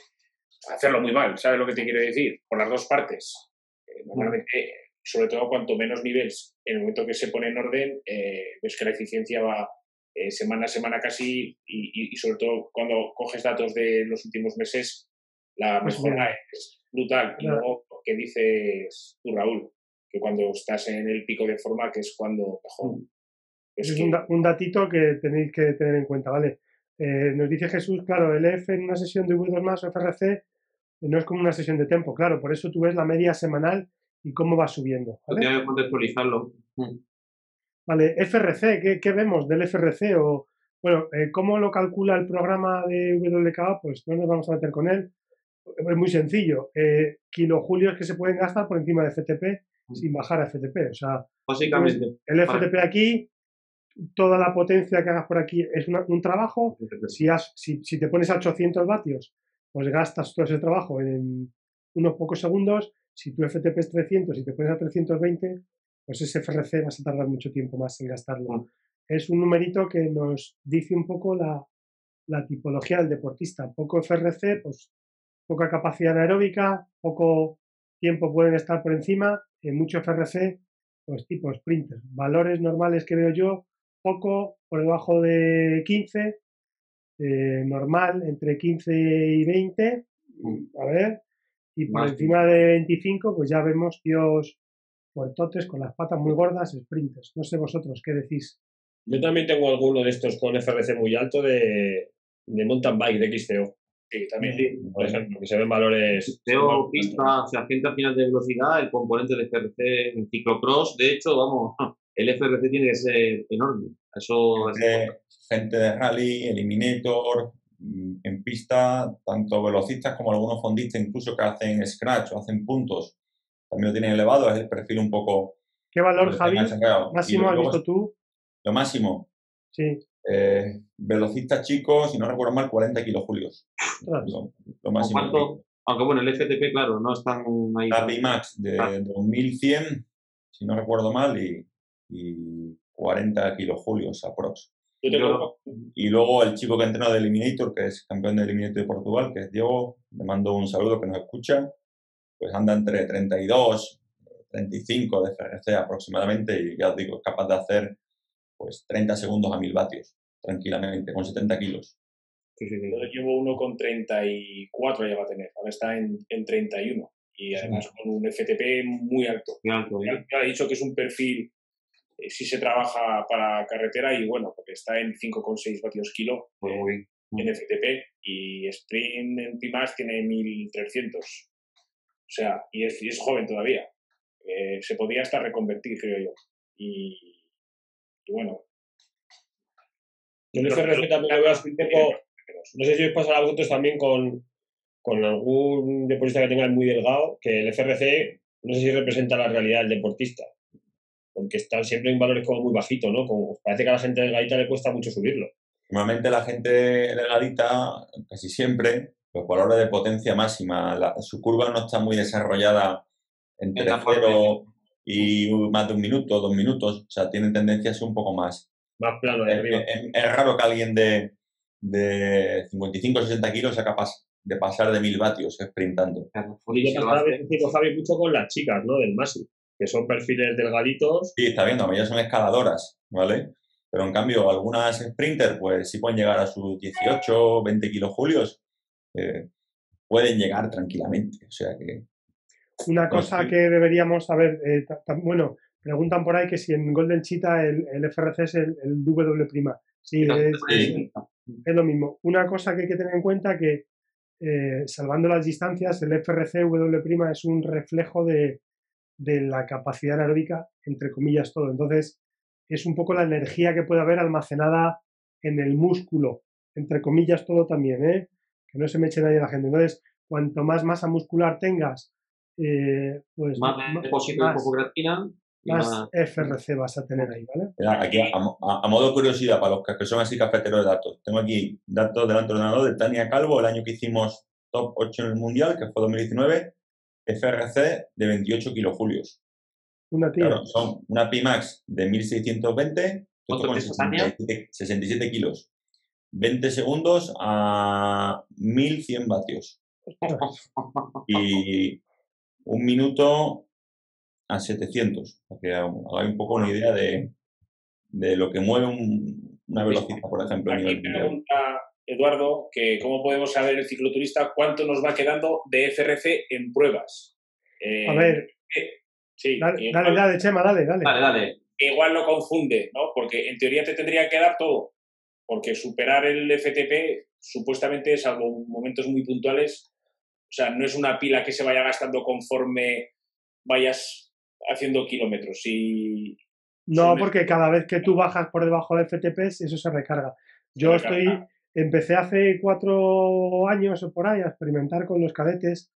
hacerlo muy mal, ¿sabes lo que te quiero decir? Por las dos partes. Eh, normalmente, sobre todo cuanto menos niveles, en el momento que se pone en orden, eh, ves que la eficiencia va eh, semana a semana casi y, sobre todo cuando coges datos de los últimos meses, la pues mejora es brutal. Y luego, ¿qué dices tú, Raúl? Que cuando estás en el pico de forma, que es cuando mejor. Mm. Es, un, datito que tenéis que tener en cuenta, ¿vale? nos dice Jesús, claro, el F en una sesión de V2 más o FRC no es como una sesión de tiempo, claro, por eso tú ves la media semanal y cómo va subiendo. ¿vale? que contextualizarlo. Mm. Vale, FRC, ¿qué, vemos del FRC? O, bueno, eh, ¿cómo lo calcula el programa de WKA? Pues no nos vamos a meter con él. Es muy sencillo. Eh, kilojulios que se pueden gastar por encima de FTP mm. sin bajar a FTP. O sea, básicamente. El FTP aquí, toda la potencia que hagas por aquí es un trabajo. Si, si, si, te pones a 800 vatios pues gastas todo ese trabajo en unos pocos segundos. Si tu FTP es 300 y te pones a 320, pues ese FRC vas a tardar mucho tiempo más en gastarlo. Es un numerito que nos dice un poco la, la tipología del deportista. Poco FRC, pues poca capacidad aeróbica, poco tiempo pueden estar por encima en mucho FRC, pues tipo sprinter. Valores normales que veo yo, poco por debajo de 15, eh, normal entre 15 y 20, a ver, y por encima de 25, pues ya vemos tíos puertotes con las patas muy gordas, sprinters. No sé vosotros, ¿qué decís? Yo también tengo alguno de estos con FRC muy alto de, de mountain bike, de XCO. Sí, también. Sí, por ejemplo, que se ven valores. XCO, pista, o sea, gente final de velocidad, el componente de FRC en ciclocross, de hecho, vamos, el FRC tiene que ser enorme. Eso gente, de rally, eliminator, mm, en pista, tanto velocistas como algunos fondistas incluso que hacen scratch o hacen puntos, también lo tienen elevado, es el perfil un poco... ¿Qué valor, Javi? Máximo has visto tú. Lo máximo. Sí. Eh, velocistas chicos, si no recuerdo mal, 40 kilojulios. Lo, lo máximo. Aunque bueno, el FTP, claro, no están ahí. La Pimax de 2100, si no recuerdo mal, y, y 40 kilojulios aprox. Y luego el chico que entrenó de Eliminator, que es campeón de Eliminator de Portugal, que es Diego, le mando un saludo que nos escucha, pues anda entre 32, 35 de FRC aproximadamente y ya os digo, es capaz de hacer pues 30 segundos a 1000 vatios, tranquilamente, con 70 kilos. Yo llevo uno con 34 ya va a tener, ahora está en, en 31 y además con un FTP muy alto. Muy alto ya. ha dicho que es un perfil, eh, si se trabaja para carretera y bueno, porque está en 5,6 vatios kilo muy en FTP y Sprint en Pimax tiene 1300. O sea, y es, y es joven todavía. Eh, se podría hasta reconvertir, creo yo. Y, y bueno. Yo en también lo veo un poco. No sé si os pasará a vosotros también con, con algún deportista que tenga muy delgado, que el FRC no sé si representa la realidad del deportista. Porque están siempre en valores como muy bajitos, ¿no? Como parece que a la gente delgadita le cuesta mucho subirlo. Normalmente la gente delgadita, casi siempre, los valores de potencia máxima, su curva no está muy desarrollada entre cero y más de un minuto, dos minutos, o sea, tienen tendencia a ser un poco más. Más plano de arriba. Es, raro que alguien de, de 55 o 60 kilos sea capaz de pasar de mil vatios sprintando. Y yo Javi, mucho con las chicas, ¿no? Del Masi, que son perfiles delgaditos. Sí, está viendo, ya son escaladoras, ¿vale? Pero en cambio, algunas sprinters, pues sí pueden llegar a sus 18, 20 kilojulios. Eh, pueden llegar tranquilamente. O sea que una pues cosa que deberíamos saber, eh, bueno, preguntan por ahí que si en Golden Cheetah el, FRC es el, W'. Sí, es, lo mismo. Una cosa que hay que tener en cuenta que, eh, salvando las distancias, el FRC W' es un reflejo de, la capacidad aeróbica, entre comillas, todo. Entonces, es un poco la energía que puede haber almacenada en el músculo, entre comillas, todo también, ¿eh? Que no se me eche nadie la gente. Entonces, cuanto más masa muscular tengas, eh, pues más, depósito de hipogratina más, FRC vas a tener ahí, ¿vale? aquí, a, modo de curiosidad, para los que son así cafeteros de datos, tengo aquí datos delante del ordenador de Tania Calvo, el año que hicimos top 8 en el Mundial, que fue 2019, FRC de 28 kilojulios. Una tía. son una Pimax de 1620, con 67, 67 kilos. 20 segundos a 1100 vatios. y un minuto a 700, para que hagáis un poco una idea de, de lo que mueve una velocidad, por ejemplo. Aquí me pregunta Eduardo que cómo podemos saber el cicloturista cuánto nos va quedando de FRC en pruebas. Eh, a ver. Eh, sí, dale, dale, dale, Chema, dale, dale. Dale, dale. Igual lo confunde, ¿no? Porque en teoría te tendría que dar todo. Porque superar el FTP, supuestamente, salvo momentos muy puntuales, o sea, no es una pila que se vaya gastando conforme vayas haciendo kilómetros. Y no, porque cada vez que tú bajas por debajo de FTPs, eso se recarga. Yo estoy, empecé hace cuatro años o por ahí a experimentar con los cadetes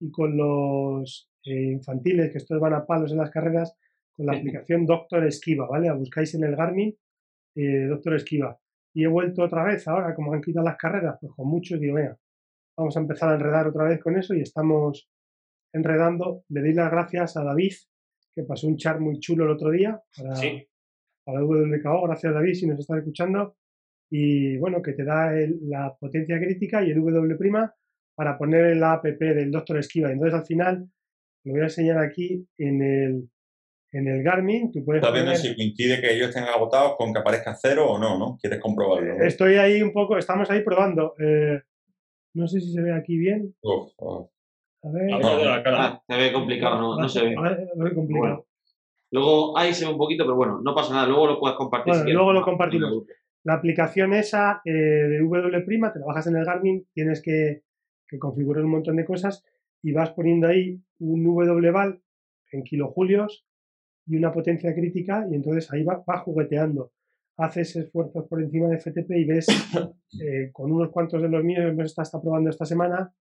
y con los eh, infantiles, que estos van a palos en las carreras, con la aplicación Doctor Esquiva, ¿vale? buscáis en el Garmin eh, Doctor Esquiva. Y he vuelto otra vez ahora, como han quitado las carreras, pues con muchos digo, vea, Vamos a empezar a enredar otra vez con eso y estamos enredando. Le doy las gracias a David, que pasó un chat muy chulo el otro día para, sí. para WKO. Gracias David si nos está escuchando. Y bueno, que te da la potencia crítica y el W' para poner en la app del Doctor Esquiva. Entonces al final lo voy a enseñar aquí en el, en el Garmin. Tú puedes Estás viendo si coincide que ellos estén agotados con que aparezca cero o no, ¿no? ¿Quieres comprobarlo? Estoy ahí un poco, estamos ahí probando. Eh, no sé si se ve aquí bien. A ver. Ah, se ve complicado, no, no se ve. ve complicado. luego ahí se ve un poquito, pero bueno, no pasa nada. Luego lo puedes compartir. luego lo compartimos. La aplicación esa eh, de W', te la bajas en el Garmin, tienes que, que configurar un montón de cosas y vas poniendo ahí un W-val en kilojulios y una potencia crítica y entonces ahí va, jugueteando. Haces esfuerzos por encima de FTP y ves eh, con unos cuantos de los míos, hemos estado probando esta semana,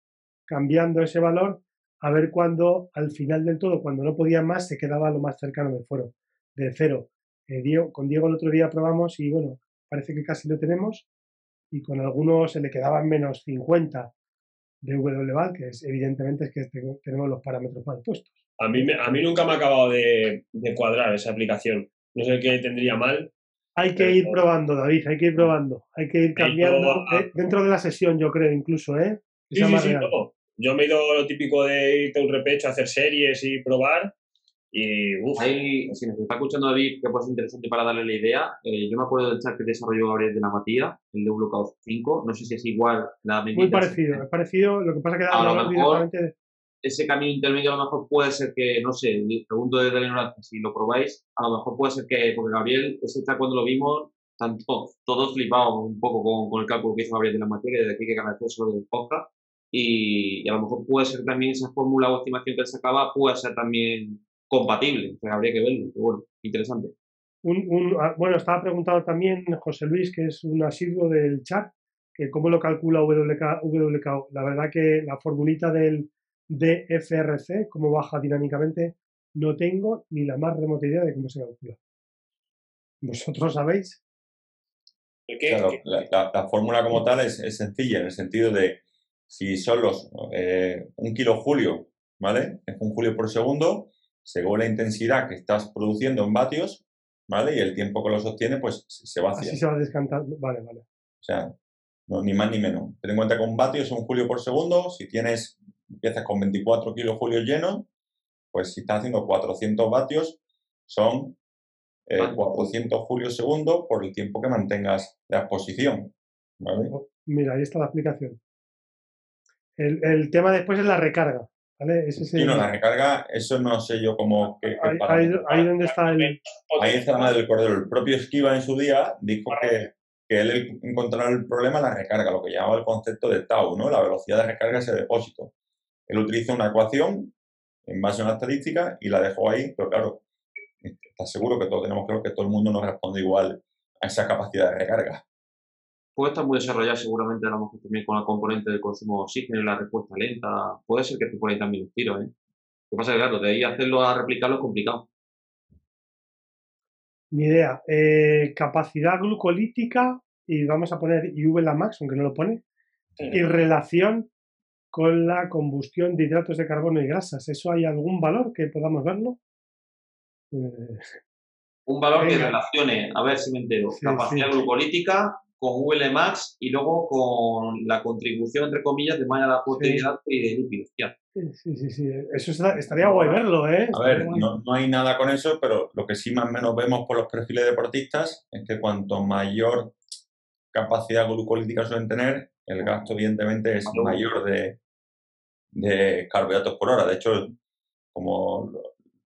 cambiando ese valor a ver cuándo al final del todo, cuando no podía más, se quedaba lo más cercano del foro, de cero. Eh, con Diego el otro día probamos y bueno, parece que casi lo tenemos y con algunos se le quedaban menos 50 de WVAL, que es evidentemente es que tenemos los parámetros mal puestos. A mí, a mí nunca me ha acabado de, cuadrar esa aplicación. No sé qué tendría mal. Hay que ir probando, David, hay que ir probando. Hay que ir cambiando dentro de la sesión, yo creo, incluso, ¿eh? Sí, sí, sí, Yo me he ido lo típico de irte a un repecho, hacer series y probar y, Ahí, si nos está escuchando David, que puede ser interesante para darle la idea, eh, yo me acuerdo del chat que desarrolló Gabriel de la Matía, el de Blockout 5, no sé si es igual la medida. Muy parecido, es parecido, lo que pasa que a lo mejor ese camino intermedio a lo mejor puede ser que, no sé, pregunto desde la ignorancia, si lo probáis, a lo mejor puede ser que, porque Gabriel, ese chat cuando lo vimos, tanto, todos flipamos un poco con, con, el cálculo que hizo Gabriel de la Matía, que desde aquí que agradecer solo del podcast, y, y, a lo mejor puede ser también esa fórmula o estimación que él sacaba, puede ser también compatible. habría que verlo, pero bueno, interesante. Ah, bueno, estaba preguntado también José Luis, que es un asiduo del chat, que cómo lo calcula WK, WKO. La verdad que la formulita del DFRC, cómo baja dinámicamente, no tengo ni la más remota idea de cómo se calcula. ¿Vosotros sabéis? Claro, la, fórmula como tal es, sencilla, en el sentido de si son los eh, un kilo julio, ¿vale? Es un julio por segundo, según la intensidad que estás produciendo en vatios, ¿vale? Y el tiempo que lo sostiene, pues se va haciendo. Así se va descantando, vale, vale. O sea, no, ni más ni menos. Ten en cuenta que un vatio es un julio por segundo. Si tienes, empiezas con 24 kilojulios llenos, pues si estás haciendo 400 vatios, son 400 eh, julios segundo por el tiempo que mantengas la exposición. ¿vale? Oh, mira, ahí está la explicación. El, el tema después es la recarga. ¿Vale? no, la recarga, eso no sé yo cómo... ahí, donde está el... Ahí está la del cordero. El propio Esquiva en su día dijo que, que él encontró el problema la recarga, lo que llamaba el concepto de tau, ¿no? La velocidad de recarga ese depósito. Él utiliza una ecuación en base a una estadística y la dejó ahí, pero claro, está seguro que todos tenemos claro que todo el mundo no responde igual a esa capacidad de recarga puede estar muy desarrollado seguramente a lo mejor también con la componente de consumo de oxígeno y la respuesta lenta. Puede ser que esté por ahí también un tiro, ¿eh? Lo que pasa es que, claro, de ahí hacerlo a replicarlo es complicado. Ni idea. Eh, capacidad glucolítica, y vamos a poner IV la max, aunque no lo pone, y relación con la combustión de hidratos de carbono y grasas. ¿Eso hay algún valor que podamos verlo? un valor que relacione, a ver si me entero, capacidad glucolítica con VLMAX y luego con la contribución, entre comillas, de malla de proteína y de lípidos. Sí, sí, sí. Eso estaría guay verlo, ¿eh? A ver, no, hay nada con eso, pero lo que sí más o menos vemos por los perfiles deportistas es que cuanto mayor capacidad glucolítica suelen tener, el gasto evidentemente es mayor de, de carbohidratos por hora. De hecho, como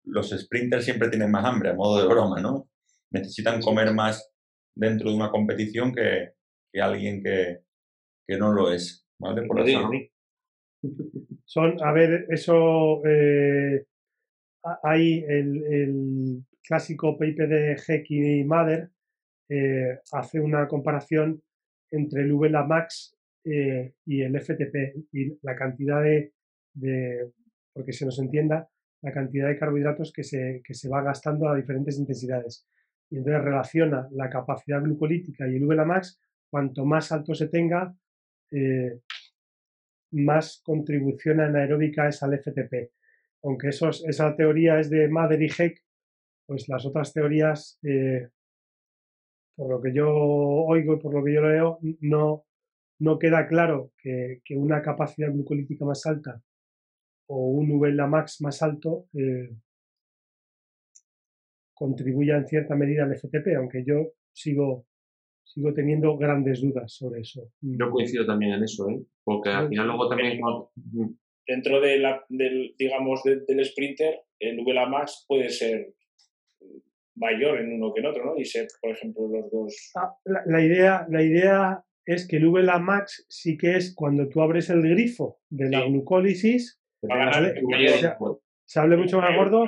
los sprinters siempre tienen más hambre, a modo de broma, ¿no? Necesitan comer más dentro de una competición que, alguien que, no lo es. ¿vale? Por Son, a ver, eso eh, hay el, clásico paper de Hecky y Mather, eh, hace una comparación entre el VLA Max eh, y el FTP y la cantidad de, porque se nos entienda, la cantidad de carbohidratos que se, que se va gastando a diferentes intensidades y entonces relaciona la capacidad glucolítica y el VLAMAX, cuanto más alto se tenga, eh, más contribución anaeróbica es al FTP. Aunque esa teoría es de Mather y Heck, pues las otras teorías, eh, por lo que yo oigo y por lo que yo leo, no, queda claro que, una capacidad glucolítica más alta o un VLA max más alto eh, contribuya en cierta medida al FTP, aunque yo sigo sigo teniendo grandes dudas sobre eso. Yo coincido también en eso, ¿eh? porque al final luego también... Dentro de la, del, digamos, del sprinter, el VLA Max puede ser mayor en uno que en otro, ¿no? Y ser, por ejemplo, los dos... Ah, la, idea, la idea es que el VLA Max sí que es cuando tú abres el grifo de la glucólisis, se, abre mucho más gordo,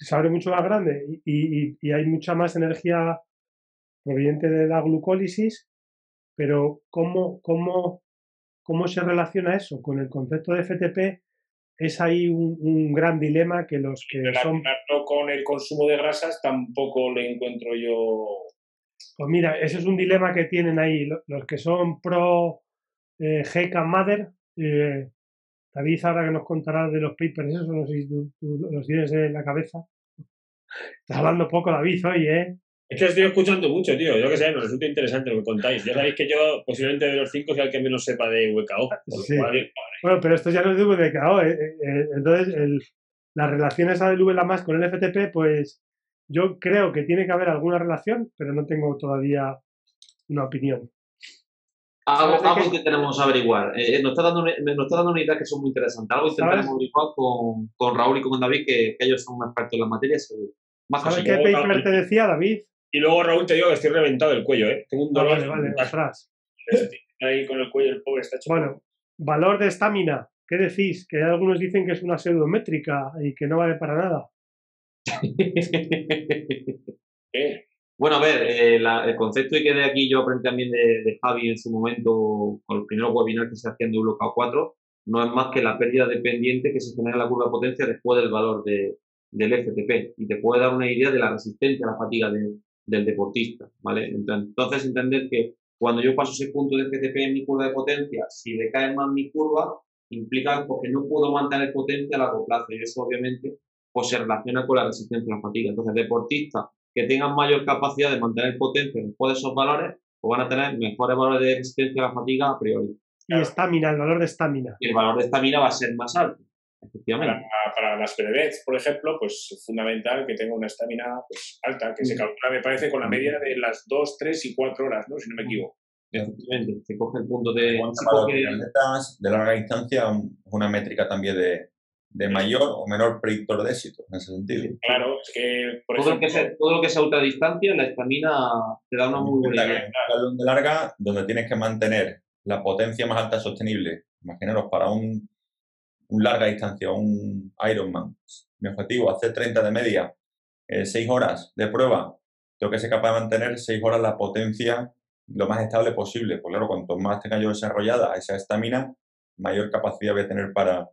se abre mucho más grande y, y hay mucha más energía proveniente de la glucólisis, pero ¿cómo, cómo, cómo se relaciona eso con el concepto de FTP? Es ahí un, gran dilema que los que son... con el consumo de grasas tampoco le encuentro yo... Pues mira, ese es un dilema que tienen ahí los que son pro eh, GK Mother. Eh, David, ahora que nos contará de los papers, eso no sé si tú, los tienes en la cabeza. Estás hablando poco, David, hoy, ¿eh? Es que estoy escuchando mucho, tío. Yo que sé, nos resulta interesante lo que contáis. Ya sabéis que yo, posiblemente de los cinco, sea el que menos sepa de VKO. Bueno, pero esto ya no es de VKO. ¿eh? Eh, eh, entonces, el, la relación esa del VLA más con el FTP, pues yo creo que tiene que haber alguna relación, pero no tengo todavía una opinión. Algo, que tenemos que averiguar. nos, está dando, nos está dando una idea que son muy interesantes. Algo intentaremos averiguar con, con, Raúl y con David, que, ellos son más expertos en la materia, seguro. ¿Sabes qué paper te decía, David? Y luego Raúl te digo que estoy reventado el cuello, ¿eh? Tengo un dolor. vale, vale, atrás. Ahí con el cuello el pobre está hecho. Bueno, valor de estamina. ¿Qué decís? Que algunos dicen que es una pseudométrica y que no vale para nada. ¿Qué? Bueno, a ver, eh, el concepto y que de aquí yo aprendí también de, Javi en su momento con el primer webinar que se hacía en WK 4 no es más que la pérdida de pendiente que se genera en la curva de potencia después del valor de, del FTP y te puede dar una idea de la resistencia a la fatiga del deportista, ¿vale? Entonces, entender que cuando yo paso ese punto de FTP en mi curva de potencia, si le cae más mi curva, implica porque no puedo mantener potencia a largo plazo y eso obviamente pues se relaciona con la resistencia a la fatiga. Entonces, deportistas que tengan mayor capacidad de mantener potencia después de esos valores, pues van a tener mejores valores de resistencia a la fatiga a priori. Y estamina, el valor de estamina. Y el valor de estamina va a ser más alto. Efectivamente. Para, las PDBs, por ejemplo, pues es fundamental que tenga una estamina pues, alta, que se calcula, me parece, con la media de las 2, 3 y 4 horas, ¿no? Si no me equivoco. Efectivamente, se coge el punto de... de larga distancia es una métrica también de, de mayor o menor predictor de éxito, en ese sentido. Claro, es que... Por todo, lo que sea, todo lo que sea ultradistancia, la estamina te da una muy buena idea. de larga, donde tienes que mantener la potencia más alta sostenible, imaginaros, para un un larga distancia, un Ironman. Mi objetivo, hacer 30 de media, 6 eh, horas de prueba. Tengo que ser capaz de mantener 6 horas la potencia lo más estable posible. Pues claro, cuanto más tenga yo desarrollada esa estamina, mayor capacidad voy a tener para...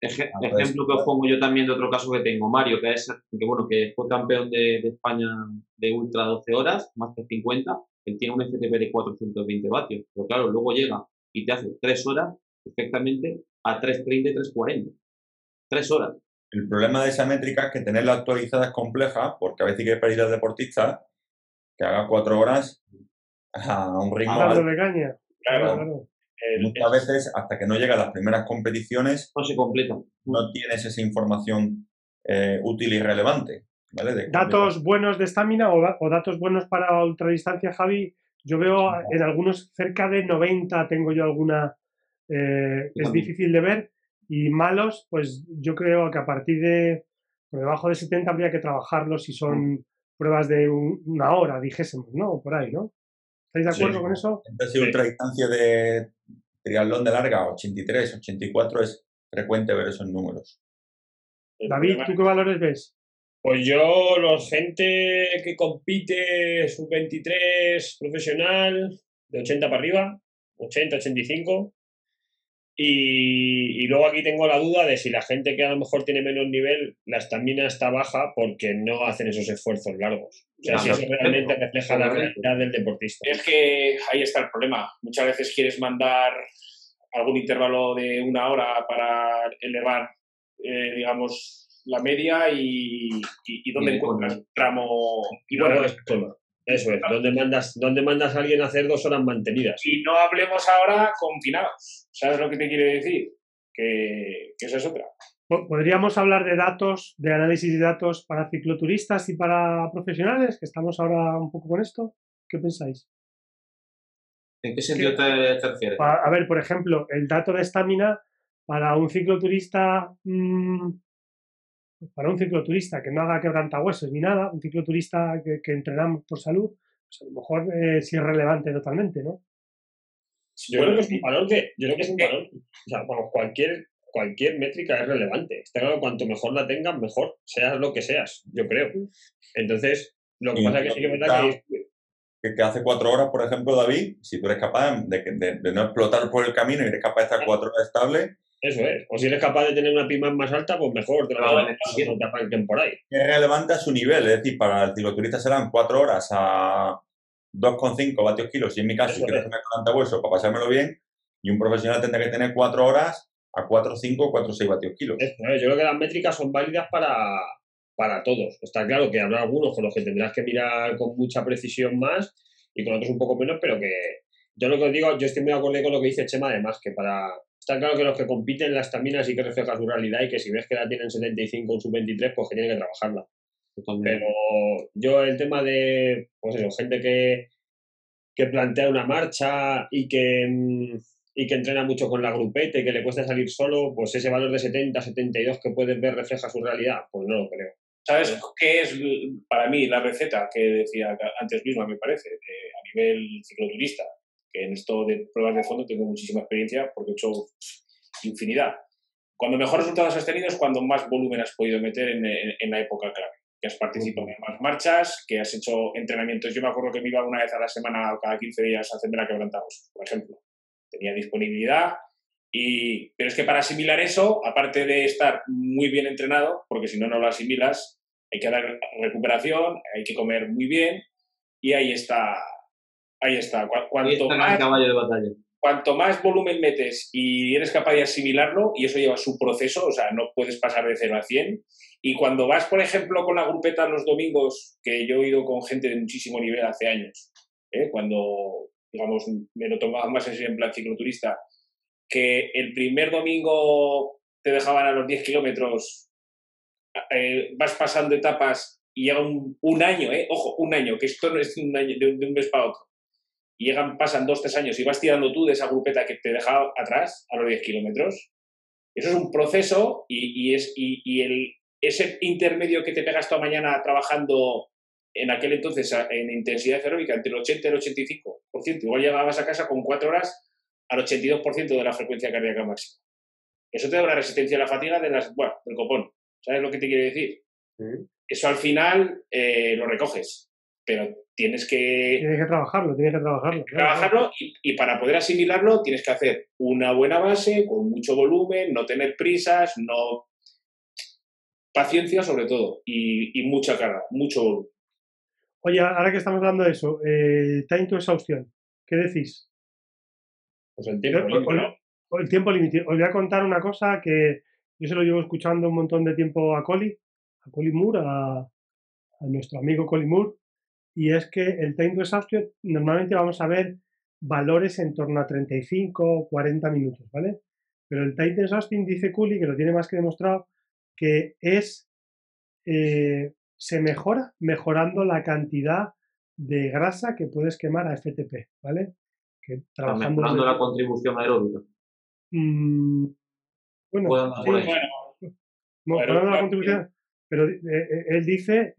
ejemplo que os pongo yo también de otro caso que tengo, Mario, que es que bueno, que fue campeón de, España de ultra 12 horas, más de 50, él tiene un FTP de 420 vatios, pero claro, luego llega y te hace 3 horas perfectamente a 3.30 y 3.40. Tres horas. El problema de esa métrica es que tenerla actualizada es compleja, porque a veces hay que pedir al deportista que haga cuatro horas a un ritmo de caña. Claro. Muchas veces, hasta que no llega a las primeras competiciones, no se completa. No tienes esa información eh, útil y relevante. datos buenos de estamina o, datos buenos para ultradistancia, Javi. Yo veo en algunos cerca de 90, tengo yo alguna eh, es difícil de ver. Y malos, pues yo creo que a partir de por debajo de 70 habría que trabajarlos si son pruebas de una hora, dijésemos, ¿no? Por ahí, ¿no? ¿Estáis de acuerdo con eso? Entonces, ultra distancia de triatlón de larga, 83, 84, es frecuente ver esos números. David, ¿tú qué valores ves? Pues yo, los gente que compite sub-23 profesional, de 80 para arriba, 80, 85, y, luego aquí tengo la duda de si la gente que a lo mejor tiene menos nivel, la estamina está baja porque no hacen esos esfuerzos largos. O sea, si eso realmente refleja la realidad del deportista. Es que ahí está el problema. Muchas veces quieres mandar algún intervalo de una hora para elevar, eh, digamos, la media y, y, dónde encuentras el tramo. Y bueno, eso es, ¿dónde mandas, ¿dónde mandas a alguien a hacer dos horas mantenidas? Y no hablemos ahora confinados, ¿sabes lo que te quiere decir? que, esa es otra. ¿Podríamos hablar de datos, de análisis de datos para cicloturistas y para profesionales? Que estamos ahora un poco con esto. ¿Qué pensáis? ¿En qué sentido te, refieres? A, ver, por ejemplo, el dato de estamina para un cicloturista, mm, para un cicloturista que no haga quebrantahuesos ni nada, un cicloturista que, que entrenamos por salud, pues a lo mejor eh, sí es relevante totalmente, ¿no? Yo creo que es un valor que, yo creo que es un valor, o sea, cualquier, cualquier métrica es relevante. Está claro, cuanto mejor la tengas, mejor, seas lo que seas, yo creo. Entonces, lo que pasa es que sí que es verdad que, que, hace cuatro horas, por ejemplo, David, si tú eres capaz de, de, no explotar por el camino y eres capaz de estar cuatro horas estable. Eso es. O si eres capaz de tener una PIMA más alta, pues mejor, te la vas a por ahí. Es relevante a su nivel, es decir, para el cicloturista serán cuatro horas a 2,5 vatios kilos, y en mi caso, si quiero hacerme 40 huesos para pasármelo bien, y un profesional tendrá que tener 4 horas a 4,5 o 4,6 vatios kilos. yo creo que las métricas son válidas para, para todos. Está claro que habrá algunos con los que tendrás que mirar con mucha precisión más y con otros un poco menos, pero que yo lo que os digo, yo estoy muy de acuerdo con lo que dice Chema, además, que para. Está claro que los que compiten las taminas sí que refleja su realidad y que si ves que la tienen 75 o sub-23, pues que tienen que trabajarla. Pero yo el tema de, pues eso, gente que, que plantea una marcha y que, mm, y que entrena mucho con la grupete y que le cuesta salir solo, pues ese valor de 70, 72 que puedes ver refleja su realidad, pues no lo creo. ¿Sabes qué es para mí la receta que decía antes misma, me parece, a nivel cicloturista? Que en esto de pruebas de fondo tengo muchísima experiencia porque he hecho infinidad. Cuando mejores resultados has tenido es cuando más volumen has podido meter en, la época clave que has participado en más marchas, que has hecho entrenamientos. Yo me acuerdo que me iba una vez a la semana o cada 15 días a hacerme la quebrantados, por ejemplo. Tenía disponibilidad. Y, pero es que para asimilar eso, aparte de estar muy bien entrenado, porque si no, no lo asimilas, hay que dar recuperación, hay que comer muy bien y ahí está. Ahí está. Cuanto más, caballo de batalla cuanto más volumen metes y eres capaz de asimilarlo, y eso lleva su proceso, o sea, no puedes pasar de 0 a 100. Y cuando vas, por ejemplo, con la grupeta los domingos, que yo he ido con gente de muchísimo nivel hace años, ¿eh? cuando, digamos, me lo tomaba más en serio en plan cicloturista, que el primer domingo te dejaban a los 10 kilómetros, eh, vas pasando etapas y llega un, un año, ¿eh? ojo, un año, que esto no es un año, de, de un mes para otro y llegan, pasan dos, tres años y vas tirando tú de esa grupeta que te dejaba atrás a los 10 kilómetros, eso es un proceso y, es, y, el, ese intermedio que te pegas toda mañana trabajando en aquel entonces en intensidad aeróbica entre el 80 y el 85%, igual llegabas a casa con cuatro horas al 82% de la frecuencia cardíaca máxima. Eso te da una resistencia a la fatiga de las, bueno, del copón. ¿Sabes lo que te quiere decir? Eso al final eh, lo recoges, pero tienes que... Tienes que trabajarlo, tienes que trabajarlo. Trabajarlo y, para poder asimilarlo tienes que hacer una buena base, con mucho volumen, no tener prisas, no... Paciencia sobre todo y, mucha carga, mucho volumen. Oye, ahora que estamos hablando de eso, eh, time to exhaustión, ¿qué decís? Pues el tiempo límite, ¿no? El tiempo límite. Os voy a contar una cosa que yo se lo llevo escuchando un montón de tiempo a Coli, a Coli Moore, a, a nuestro amigo Coli Moore, y es que el time to exhaustion normalmente vamos a ver valores en torno a 35 o 40 minutos, ¿vale? Pero el time to exhaustion dice Cooley, que lo tiene más que demostrado, que es, eh, se mejora mejorando la cantidad de grasa que puedes quemar a FTP, ¿vale? Que trabajando mejorando la contribución aeróbica. Mm, bueno, bueno, la contribución, pero eh, eh, él dice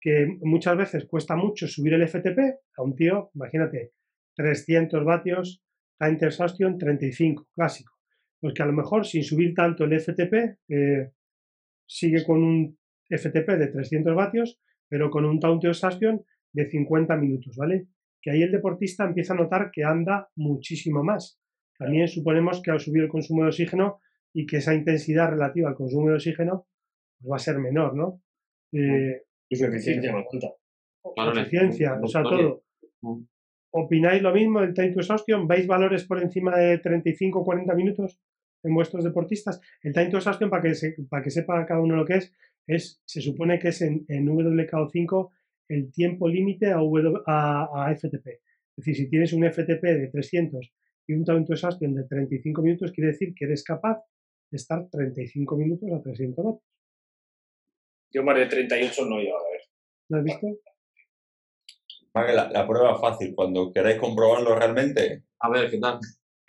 que muchas veces cuesta mucho subir el FTP a un tío, imagínate, 300 vatios, time exhaustion 35, clásico. Pues que a lo mejor sin subir tanto el FTP, eh, sigue con un FTP de 300 vatios, pero con un time exhaustion de 50 minutos, ¿vale? Que ahí el deportista empieza a notar que anda muchísimo más. También suponemos que al subir el consumo de oxígeno y que esa intensidad relativa al consumo de oxígeno pues va a ser menor, ¿no? Eh, y su eficiencia más alta. eficiencia, o sea, todo. Mm. ¿Opináis lo mismo del time to exhaustion? ¿Veis valores por encima de 35 o 40 minutos en vuestros deportistas? El time to exhaustion, para que, para que sepa cada uno lo que es, es se supone que es en, en WKO5 el tiempo límite a, a, FTP. Es decir, si tienes un FTP de 300 y un time to exhaustion de 35 minutos quiere decir que eres capaz de estar 35 minutos a 300 vatios. Yo más de 38 no yo, a ver. ¿Lo has visto? La, la prueba es fácil. Cuando queráis comprobarlo realmente, A ver, ¿qué tal?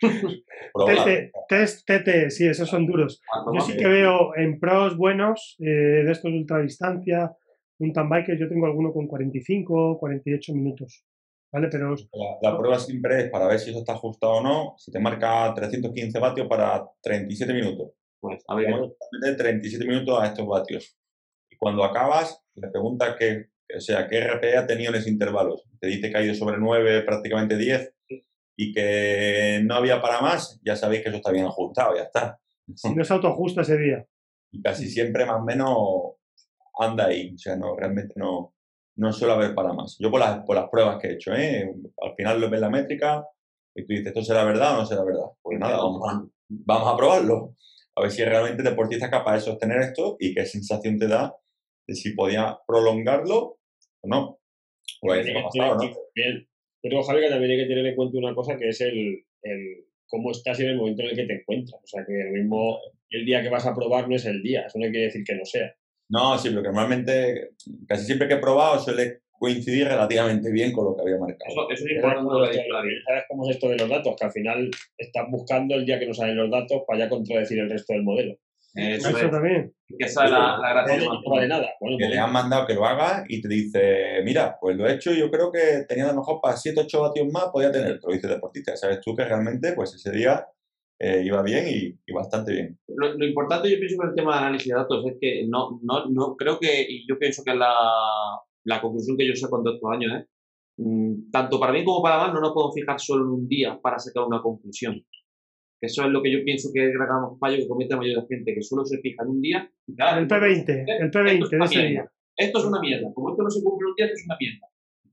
TT, test TT, sí, esos son duros. Cuanto Yo sí que veo en pros buenos, eh, de estos de ultradistancia, un bike yo tengo alguno con 45, 48 minutos. ¿Vale? Pero La, la prueba siempre es para ver si eso está ajustado o no. Si te marca 315 vatios para 37 minutos. Pues, a ver, Tenemos que meter 37 minutos a estos vatios. Cuando acabas, le preguntas qué, o sea, qué RPE ha tenido en ese intervalo. Te dice que ha ido sobre 9, prácticamente 10, y que no había para más, ya sabéis que eso está bien ajustado, ya está. si no se autoajusta ese día. Y casi siempre más o menos anda ahí. O sea, no, realmente no, no suele haber para más. Yo por las, por las pruebas que he hecho, ¿eh? al final lo ves la métrica y tú dices, ¿esto será verdad o no será verdad? Pues nada, vamos a, vamos a probarlo. A ver si realmente el deportista es capaz de sostener esto y qué sensación te da de si podía prolongarlo o no. Bien. Pero Javi, que también hay que tener en cuenta una cosa que es el, el cómo estás en el momento en el que te encuentras. O sea, que el mismo el día que vas a probar no es el día. Eso no quiere decir que no sea. No, sí, pero que normalmente, casi siempre que he probado suele coincidir relativamente bien con lo que había marcado. Eso, eso es ¿Sabes importante lo. ¿Sabes cómo es esto de los datos? Que al final estás buscando el día que no salen los datos para ya contradecir el resto del modelo. Eso Eso es, también. que esa es la, la gracia. No de no vale nada. Bueno, que pues, le han mandado que lo haga y te dice, mira, pues lo he hecho y yo creo que tenía a lo mejor para 7, 8 vatios más, podía tener, te lo dice el deportista. Sabes tú que realmente pues ese día eh, iba bien y, y bastante bien. Lo, lo importante, yo pienso, con el tema de análisis de datos es que no, no, no creo que, y yo pienso que es la, la conclusión que yo saco en todos estos años, ¿eh? Mm, tanto para bien como para mal, no nos podemos fijar solo en un día para sacar una conclusión. Eso es lo que yo pienso que es el gran fallo que comete la mayoría de la gente, que solo se fija en un día. y claro, El P20, el esto P20 es de una ese mierda. día. Esto es una mierda. Como esto no se cumple un día, esto es una mierda.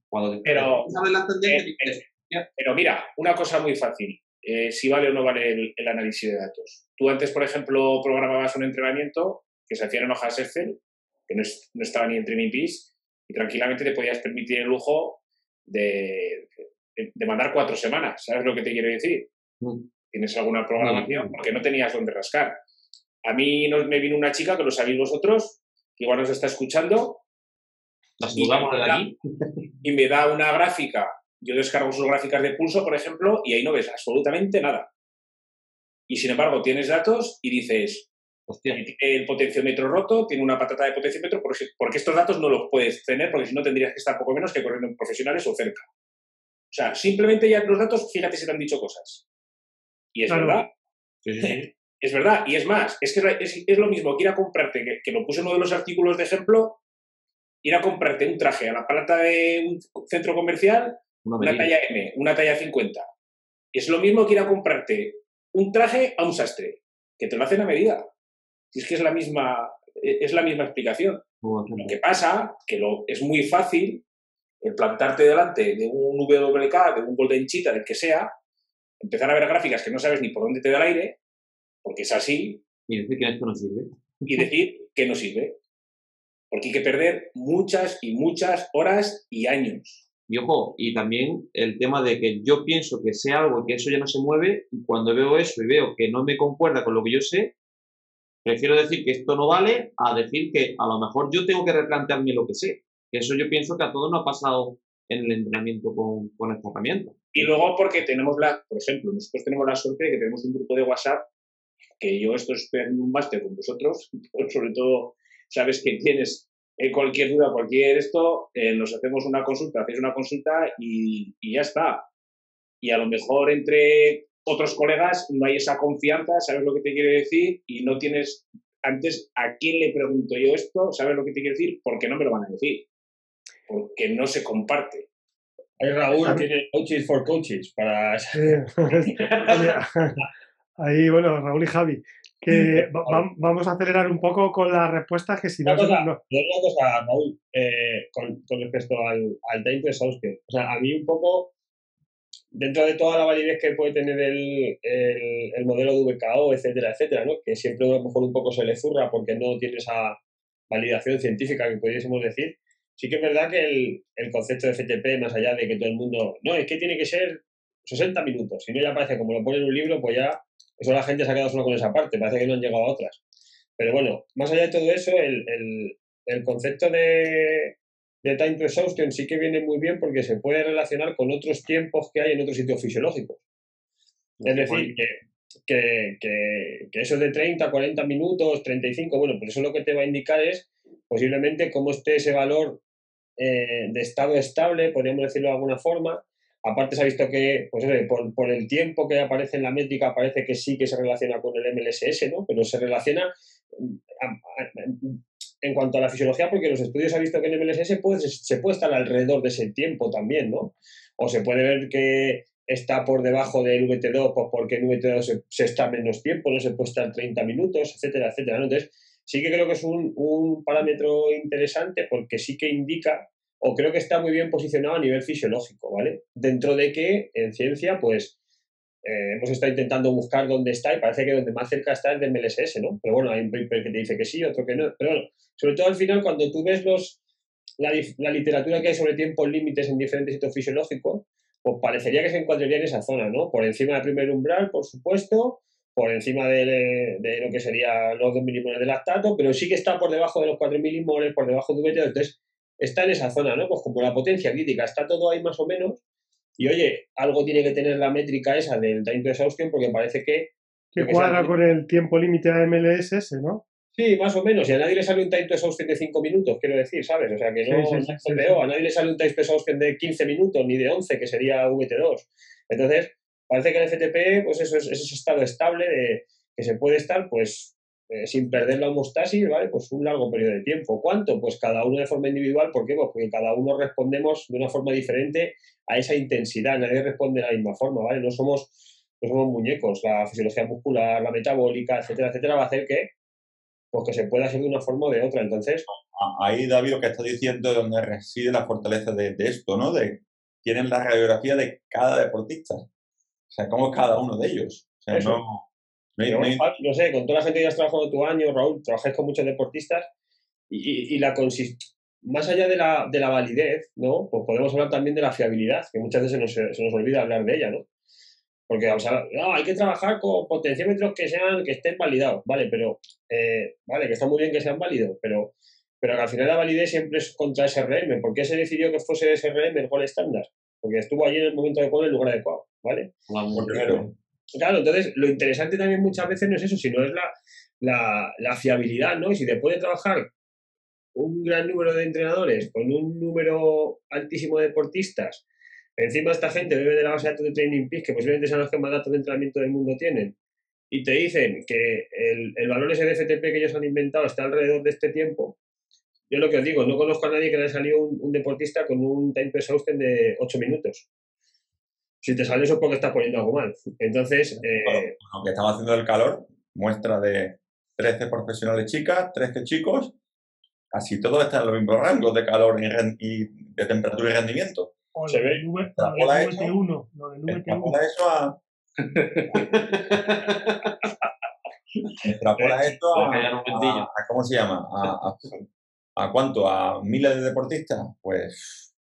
Cuando te Pero- tendencias, eh, dices, Pero mira, una cosa muy fácil. eh, si vale o no vale el, el análisis de datos. Tú antes, por ejemplo, programabas un entrenamiento que se hacía en hojas Excel, que no, es- no estaba ni en Training Peaks, y tranquilamente te podías permitir el lujo de, de, de mandar cuatro semanas. ¿Sabes lo que te quiero decir? mm, Tienes alguna programación porque no tenías dónde rascar. A mí nos, me vino una chica, que lo sabéis vosotros, que igual nos está escuchando, las dudamos de aquí. y me da una gráfica. Yo descargo sus gráficas de pulso, por ejemplo, y ahí no ves absolutamente nada. Y sin embargo, tienes datos y dices, Hostia, el potenciómetro roto, tiene una patata de potenciómetro, porque, porque estos datos no los puedes tener, porque si no tendrías que estar poco menos que corriendo en profesionales o cerca. O sea, simplemente ya los datos, fíjate si te han dicho cosas. Y es Claro. verdad, sí, sí, sí. es verdad. Y es más, es que es, lo mismo que ir a comprarte, que, que lo puse en uno de los artículos de ejemplo, ir a comprarte un traje a la plata de un centro comercial Una talla M, una talla 50. Es lo mismo que ir a comprarte un traje a un sastre, que te lo hacen a medida. Si es que es la misma, e, es la misma explicación. Lo que pasa que lo, es muy fácil el plantarte delante de un WK, de un Golden Cheetah, del que sea, empezar a ver gráficas que no sabes ni por dónde te da el aire, porque es así, Y decir que esto no sirve. y decir que no sirve. Porque hay que perder muchas y muchas horas y años. Y ojo, y también el tema de que yo pienso que sé algo y que eso ya no se mueve, y cuando veo eso y veo que no me concuerda con lo que yo sé, prefiero decir que esto no vale a decir que a lo mejor yo tengo que replantearme lo que sé. Que eso yo pienso que a todos nos ha pasado en el entrenamiento con, con esta herramienta. Y luego porque tenemos la, por ejemplo, nosotros tenemos la suerte de que tenemos un grupo de WhatsApp que yo esto estoy en un máster con vosotros, pues sobre todo sabes que tienes eh, cualquier duda, cualquier esto, eh, nos hacemos una consulta, hacéis una consulta y, y ya está. Y a lo mejor entre otros colegas no hay esa confianza, sabes lo que te quiero decir, y no tienes, antes, ¿a quién le pregunto yo esto? ¿Sabes lo que te quiero decir? Porque no me lo van a decir. Porque no se comparte. ahí Raúl tiene coaches for coaches para oye, ahí, bueno, Raúl y Javi, que va- va- vamos a acelerar un poco con las respuestas, que si no, cosa, no- cosa, Raúl, eh, con, con respecto al, al time exhaustion. O sea, a mí un poco, dentro de toda la validez que puede tener el, el, el modelo de VKO, etcétera, etcétera, ¿no? que siempre a lo mejor un poco se le zurra porque no tiene esa validación científica que pudiésemos decir, sí que es verdad que el, el concepto de FTP, más allá de que todo el mundo, no, es que tiene que ser 60 minutos. Si no, ya parece como lo pone en un libro, pues ya eso la gente se ha quedado solo con esa parte, parece que no han llegado a otras. Pero bueno, más allá de todo eso, el, el, concepto de, de time to exhaustion sí que viene muy bien porque se puede relacionar con otros tiempos que hay en otros sitios fisiológicos. Es decir, que, que, que, eso de 30, 40 minutos, 35, bueno, pues eso lo que te va a indicar es posiblemente cómo esté ese valor eh, de estado estable, podríamos decirlo de alguna forma. Aparte se ha visto que, pues, por, por, el tiempo que aparece en la métrica, parece que sí que se relaciona con el MLSS, ¿no? Pero se relaciona en cuanto a la fisiología, porque los estudios han visto que en MLSS se puede estar alrededor de ese tiempo también, ¿no? O se puede ver que está por debajo del VT2 pues porque en VT2 se, está menos tiempo, no se puede estar 30 minutos, etcétera, etcétera. Entonces, sí que creo que es un, un, parámetro interesante porque sí que indica, o creo que está muy bien posicionado a nivel fisiológico, ¿vale? Dentro de que en ciencia, pues, eh, hemos estado intentando buscar dónde está y parece que donde más cerca está es de MLSS, ¿no? Pero bueno, hay un paper que te dice que sí, otro que no. Pero bueno, sobre todo al final, cuando tú ves los, la, la literatura que hay sobre tiempos límites en diferentes sitios fisiológicos, pues parecería que se encontraría en esa zona, ¿no? Por encima del primer umbral, por supuesto, por encima de, de lo que serían los 2 milimoles de lactato, pero sí que está por debajo de los 4 milimoles, por debajo de VT, entonces está en esa zona, ¿no? Pues como la potencia crítica está todo ahí más o menos, y oye, algo tiene que tener la métrica esa del time to exhaustion porque parece que... Que cuadra con el tiempo límite a MLSS, ¿no? Sí, más o menos. Y a nadie le sale un time to exhaustion de 5 minutos, quiero decir, ¿sabes? O sea, que no, sí, a nadie le sale un time to exhaustion de 15 minutos ni de 11, que sería VT2. Entonces, parece que el FTP, pues eso es, ese estado estable de que se puede estar, pues, eh, sin perder la homostasis, ¿vale? Pues un largo periodo de tiempo. ¿Cuánto? Pues cada uno de forma individual. ¿Por qué? Pues porque cada uno respondemos de una forma diferente a esa intensidad. Nadie responde de la misma forma, ¿vale? No somos, no somos muñecos. La fisiología muscular, la metabólica, etcétera, etcétera, va a hacer que, pues que se pueda hacer de una forma o de otra. Entonces... Ahí, David, lo que está diciendo es donde reside la fortaleza de, de esto, ¿no? De, tienen la radiografía de cada deportista. Sea, cómo es cada uno de ellos. O sea, no no, sé, con toda la gente que has trabajado tu año, Raúl, trabajáis con muchos deportistas y, y, la más allá de la, de la, validez, ¿no? Pues podemos hablar también de la fiabilidad, que muchas veces se nos, se nos olvida hablar de ella, ¿no? Porque no, hay que trabajar con potenciómetros que sean, que estén validados, vale, pero, eh, vale, que está muy bien que sean válidos, pero, pero que al final la validez siempre es contra SRM. ¿Por qué se decidió que fuese SRM el gol estándar? Porque estuvo allí en el momento adecuado en el lugar adecuado, ¿vale? Claro, entonces lo interesante también muchas veces no es eso, sino es la, la, la fiabilidad, ¿no? Y si te puede trabajar un gran número de entrenadores con un número altísimo de deportistas, encima esta gente bebe de la base de datos de Training Peaks, que posiblemente son los que más datos de entrenamiento del mundo tienen, y te dicen que el, el valor ese de FTP que ellos han inventado está alrededor de este tiempo, yo lo que os digo, no conozco a nadie que le haya salido un, un deportista con un time exhaustion de 8 minutos si te sale eso es porque estás poniendo algo mal. Entonces... Eh, aunque estamos haciendo el calor, muestra de 13 profesionales chicas, 13 chicos, casi todos están en los mismos rangos de calor y, de temperatura y rendimiento. Se ve. Extrapola eso, extrapola eso a... extrapola esto a, ¿Cómo se llama? A, a, cuánto? ¿A miles de deportistas? Pues...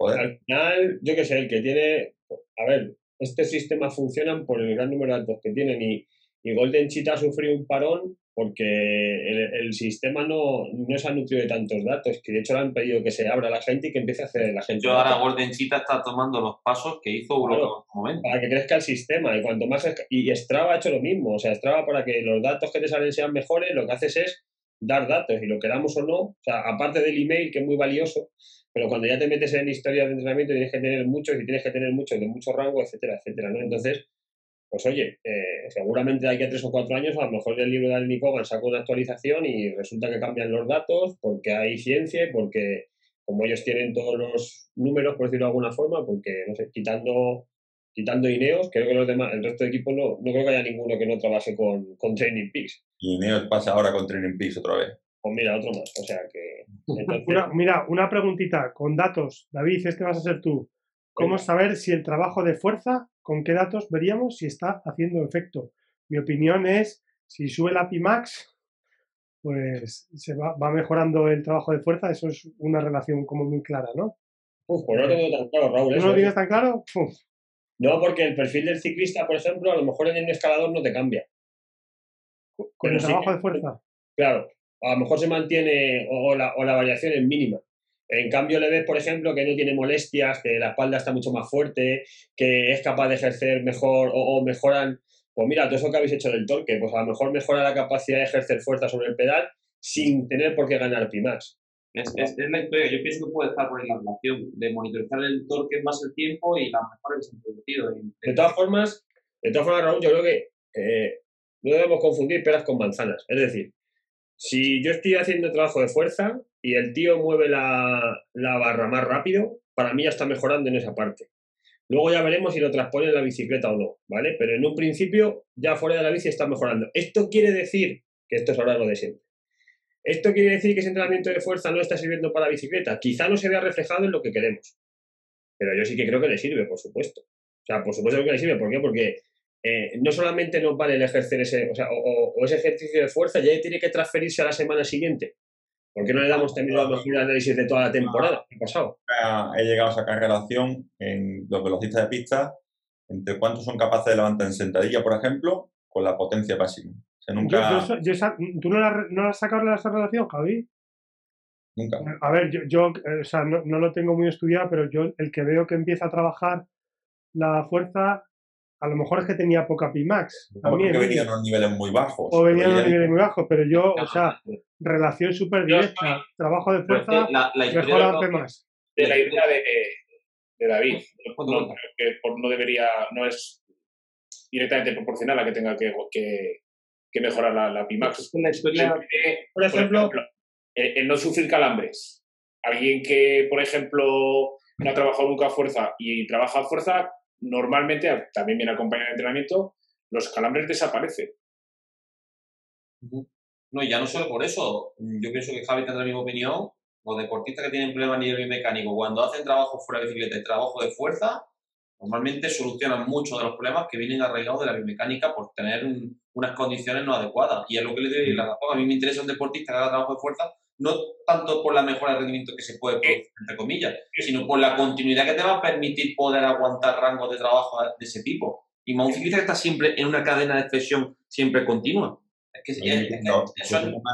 Al final, yo qué sé, el que tiene a ver, este sistema funciona por el gran número de datos que tienen y, Golden Cheat ha sufrido un parón porque el, sistema no, no, se ha nutrido de tantos datos, que de hecho le han pedido que se abra la gente y que empiece a hacer la gente. Yo ahora Golden Cheetah está tomando los pasos que hizo Europa en su momento. Para que crezca el sistema y cuanto más... Y Strava ha hecho lo mismo, o sea, Strava para que los datos que te salen sean mejores, lo que haces es dar datos y lo queramos o no, o sea, aparte del email que es muy valioso, pero cuando ya te metes en historias de entrenamiento tienes que tener muchos y tienes que tener muchos de mucho rango, etcétera, etcétera, ¿no? Entonces, pues oye, eh, seguramente hay que tres o cuatro años, a lo mejor el libro de Allen Kogan saca una actualización y resulta que cambian los datos porque hay ciencia porque como ellos tienen todos los números, por decirlo de alguna forma, porque, no sé, quitando quitando Ineos, creo que los demás, el resto de equipos no, no creo que haya ninguno que no trabaje con, con Training Peaks. Y Ineos pasa ahora con Training Peaks otra vez. Pues mira, otro más. O sea que. mira, una preguntita con datos. David, este vas a ser tú. ¿Cómo saber si el trabajo de fuerza, con qué datos veríamos si está haciendo efecto? Mi opinión es, si sube la Pimax, pues se va, va mejorando el trabajo de fuerza. Eso es una relación como muy clara, ¿no? Uf, pues no lo tengo tan claro, Raúl. ¿No lo tienes tan claro? No, porque el perfil del ciclista, por ejemplo, a lo mejor en el escalador no te cambia. Con el trabajo de fuerza. Claro, a lo mejor se mantiene o, la, o la variación es mínima. En cambio, le ves, por ejemplo, que no tiene molestias, que la espalda está mucho más fuerte, que es capaz de ejercer mejor o, mejoran. Pues mira, todo eso que habéis hecho del torque, pues a lo mejor mejora la capacidad de ejercer fuerza sobre el pedal sin tener por qué ganar Pimax. Es, es, es, la historia. Yo pienso que puede estar por ahí la relación de monitorizar el torque más el tiempo y las mejoras que se han producido. De todas formas, de todas formas, Raúl, yo creo que eh, no debemos confundir peras con manzanas. Es decir, si yo estoy haciendo trabajo de fuerza y el tío mueve la, barra más rápido, para mí ya está mejorando en esa parte. Luego ya veremos si lo transpone en la bicicleta o no, ¿vale? Pero en un principio, ya fuera de la bici está mejorando. Esto quiere decir que esto es ahora lo de siempre. Esto quiere decir que ese entrenamiento de fuerza no está sirviendo para la bicicleta. Quizá no se vea reflejado en lo que queremos. Pero yo sí que creo que le sirve, por supuesto. O sea, por supuesto que le sirve. ¿Por qué? Porque eh, no solamente nos vale el ejercer ese, o, sea, o, ese ejercicio de fuerza, ya tiene que transferirse a la semana siguiente. ¿Por qué no le damos también la mejor análisis de toda la temporada? ¿Qué ha pasado? He llegado a sacar relación en los velocistas de pista entre cuántos son capaces de levantar en sentadilla, por ejemplo, con la potencia máxima. nunca... ¿Tú no la, no has sacado esa relación, Javi? Nunca. A ver, yo, yo o sea, no, no, lo tengo muy estudiado, pero yo el que veo que empieza a trabajar la fuerza a lo mejor es que tenía poca Pimax. También, porque venían a unos niveles muy bajos. O venían a unos niveles muy bajos, pero yo, o sea, relación súper directa, trabajo de fuerza, la, la Pimax. De la idea de, de David, no, que no debería, no es directamente proporcional a que tenga que, que, mejorar la, la Pimax. La historia, por ejemplo, el, no sufrir calambres. Alguien que, por ejemplo, no ha trabajado nunca a fuerza y trabaja a fuerza, normalmente también viene acompañado de entrenamiento, los calambres desaparecen. No, ya no solo por eso. Yo pienso que Javi tendrá la misma opinión. Los deportistas que tienen problemas a nivel biomecánico, cuando hacen trabajo fuera de bicicleta y trabajo de fuerza, normalmente solucionan muchos de los problemas que vienen arraigados de la biomecánica por tener unas condiciones no adecuadas. Y es lo que le doy la razón. A mí me interesa un deportista que haga trabajo de fuerza no tanto por la mejora de rendimiento que se puede producir, entre comillas, sino por la continuidad que te va a permitir poder aguantar rangos de trabajo de ese tipo. Y más un ciclista que está siempre en una cadena de flexión siempre continua. Es que,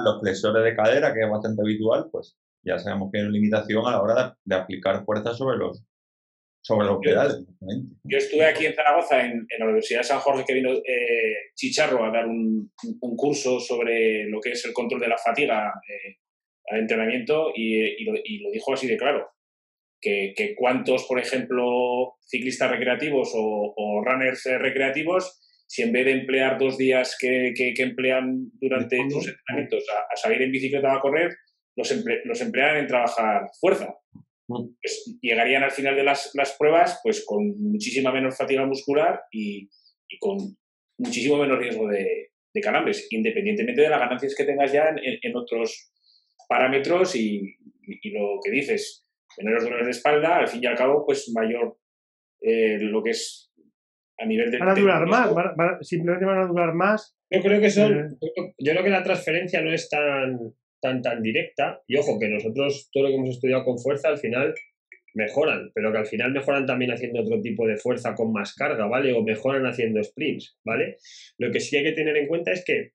los flexores de cadera, que es bastante habitual, pues ya sabemos que hay una limitación a la hora de, aplicar fuerza sobre los, sobre los pedales. Yo estuve aquí en Zaragoza, en, la Universidad de San Jorge, que vino eh, Chicharro a dar un, un, curso sobre lo que es el control de la fatiga eh, al entrenamiento y, lo, dijo así de claro. Que, cuántos, por ejemplo, ciclistas recreativos o, runners eh, recreativos, si en vez de emplear dos días que, emplean durante sus entrenamientos a, salir en bicicleta a correr, los, los emplean en trabajar fuerza. Mm. Pues llegarían al final de las, pruebas pues con muchísima menos fatiga muscular y, con muchísimo menos riesgo de, calambres, independientemente de las ganancias que tengas ya en otros parámetros y, lo que dices, menores dolores de espalda, al fin y al cabo, pues mayor eh, lo que es a nivel de... Van a durar más, simplemente van a durar más. Yo creo que son, eh. yo creo que la transferencia no es tan, tan, tan directa, y ojo, que nosotros todo lo que hemos estudiado con fuerza al final mejoran, pero que al final mejoran también haciendo otro tipo de fuerza con más carga, ¿vale? O mejoran haciendo sprints, ¿vale? Lo que sí hay que tener en cuenta es que,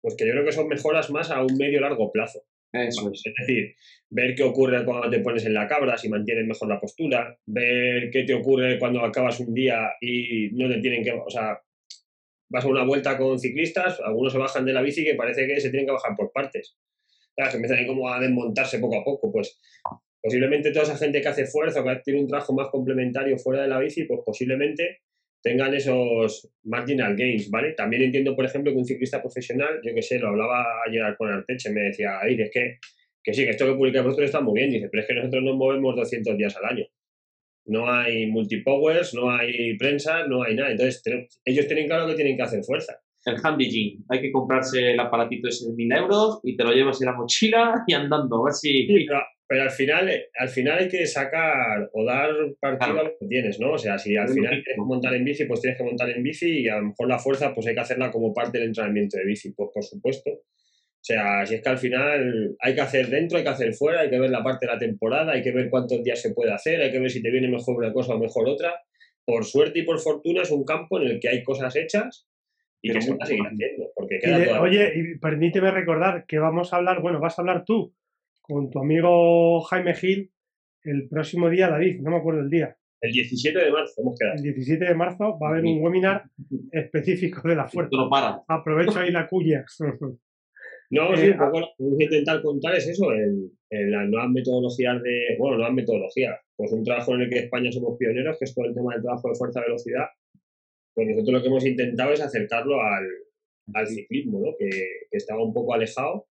pues que yo creo que son mejoras más a un medio largo plazo, es. decir, ver qué ocurre cuando te pones en la cabra, si mantienes mejor la postura, ver qué te ocurre cuando acabas un día y no te tienen que, o sea, vas a una vuelta con ciclistas, algunos se bajan de la bici que parece que se tienen que bajar por partes. Claro, que empiezan como a desmontarse poco a poco, pues posiblemente toda esa gente que hace fuerza, que tiene un trabajo más complementario fuera de la bici, pues posiblemente tengan esos marginal gains, ¿vale? También entiendo, por ejemplo, que un ciclista profesional, yo que sé, lo hablaba ayer con Arteche, me decía, ay, es que, que sí, que esto que publica vosotros está muy bien, dice, pero es que nosotros nos movemos 200 días al año. No hay multipowers, no hay prensa, no hay nada. Entonces, ellos tienen claro que tienen que hacer fuerza. El handy gym. Hay que comprarse el aparatito ese de 1000 euros y te lo llevas en la mochila y andando. A ver si... Pero al final, al final hay que sacar o dar partido a lo que tienes, ¿no? O sea, si al final quieres montar en bici, pues tienes que montar en bici y a lo mejor la fuerza, pues hay que hacerla como parte del entrenamiento de bici, pues por supuesto. O sea, si es que al final hay que hacer dentro, hay que hacer fuera, hay que ver la parte de la temporada, hay que ver cuántos días se puede hacer, hay que ver si te viene mejor una cosa o mejor otra. por suerte y por fortuna, es un campo en el que hay cosas hechas y que se van a seguir haciendo. Porque oye, y permíteme recordar que vamos a hablar, bueno, vas a hablar tú con tu amigo Jaime Gil el próximo día, David, no me acuerdo el día. El 17 de marzo, hemos quedado. El 17 de marzo va a haber un webinar específico de la fuerza. Aprovecho ahí la cuya. No, sí, eh, un poco lo que vamos a intentar contar es eso, en, las nuevas metodologías de, bueno, nuevas metodologías, pues un trabajo en el que España somos pioneros, que es todo el tema del trabajo de fuerza-velocidad, pues nosotros lo que hemos intentado es acercarlo al, al ciclismo, ¿no? que, que, estaba un poco alejado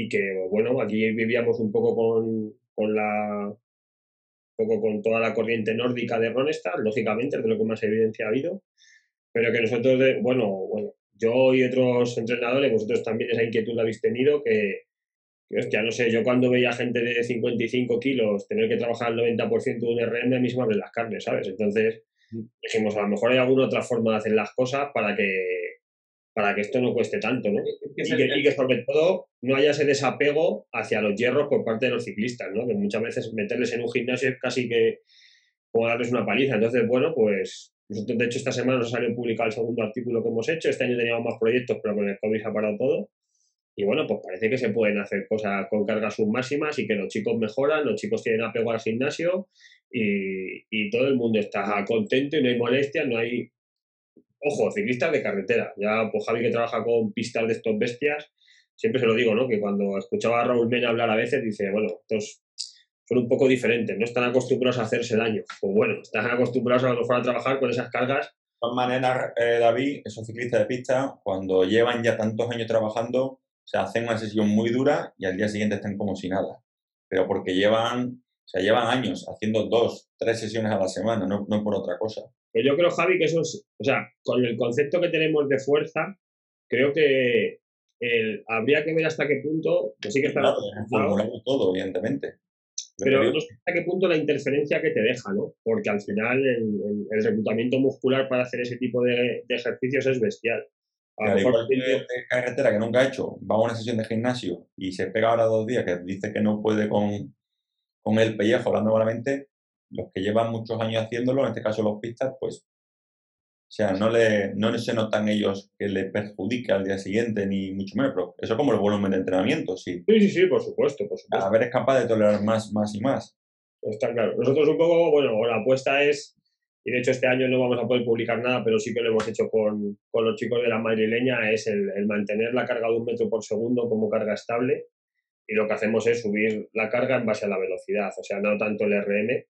y que, bueno, aquí vivíamos un poco con, con la poco con toda la corriente nórdica de Ronestad, lógicamente, es de lo que más evidencia ha habido, pero que nosotros, de, bueno, bueno, yo y otros entrenadores, vosotros también esa inquietud la habéis tenido, que, que ya no sé, yo cuando veía gente de 55 kilos tener que trabajar el 90% de un RM, a mí se me abren las carnes, ¿sabes? Entonces mm. dijimos, a lo mejor hay alguna otra forma de hacer las cosas para que, para que esto no cueste tanto, ¿no? Y que, sobre todo no haya ese desapego hacia los hierros por parte de los ciclistas, ¿no? Que muchas veces meterles en un gimnasio es casi que como darles una paliza. Entonces, bueno, pues nosotros, de hecho, esta semana nos salió publicado el segundo artículo que hemos hecho. Este año teníamos más proyectos, pero con el COVID se ha parado todo. Y bueno, pues parece que se pueden hacer cosas con cargas submáximas y que los chicos mejoran, los chicos tienen apego al gimnasio y, y todo el mundo está contento y no hay molestias, no hay... Ojo, ciclistas de carretera. Ya, pues Javi que trabaja con pistas de estos bestias, siempre se lo digo, ¿no? Que cuando escuchaba a Raúl Mena hablar a veces, dice, bueno, estos son un poco diferentes, no están acostumbrados a hacerse daño. Pues bueno, están acostumbrados a lo mejor a trabajar con esas cargas. De todas maneras, eh, David, esos ciclistas de pista, cuando llevan ya tantos años trabajando, se hacen una sesión muy dura y al día siguiente están como si nada. Pero porque llevan, o llevan años haciendo dos, tres sesiones a la semana, no por otra cosa. Pues yo creo, Javi, que eso es, o sea, con el concepto que tenemos de fuerza, creo que habría que ver hasta qué punto, que sí que está... Claro, todo, evidentemente. Pero no sé hasta qué punto la interferencia que te deja, ¿no? Porque al final el, el, reclutamiento muscular para hacer ese tipo de, ejercicios es bestial. A lo mejor de carretera que nunca ha hecho, va a una sesión de gimnasio y se pega ahora dos días que dice que no puede con, con el pellejo hablando malamente, los que llevan muchos años haciéndolo, en este caso los pistas, pues o sea, no, le, no se notan ellos que le perjudique al día siguiente, ni mucho menos, pero eso como el volumen de entrenamiento, sí. Sí, sí, sí, por supuesto, por supuesto. A ver, es capaz de tolerar más, más y más. Está claro. Nosotros un poco, bueno, la apuesta es, y de hecho este año no vamos a poder publicar nada, pero sí que lo hemos hecho con, con los chicos de la madrileña, es el, el mantener la carga de un metro por segundo como carga estable, y lo que hacemos es subir la carga en base a la velocidad, o sea, no tanto el RM,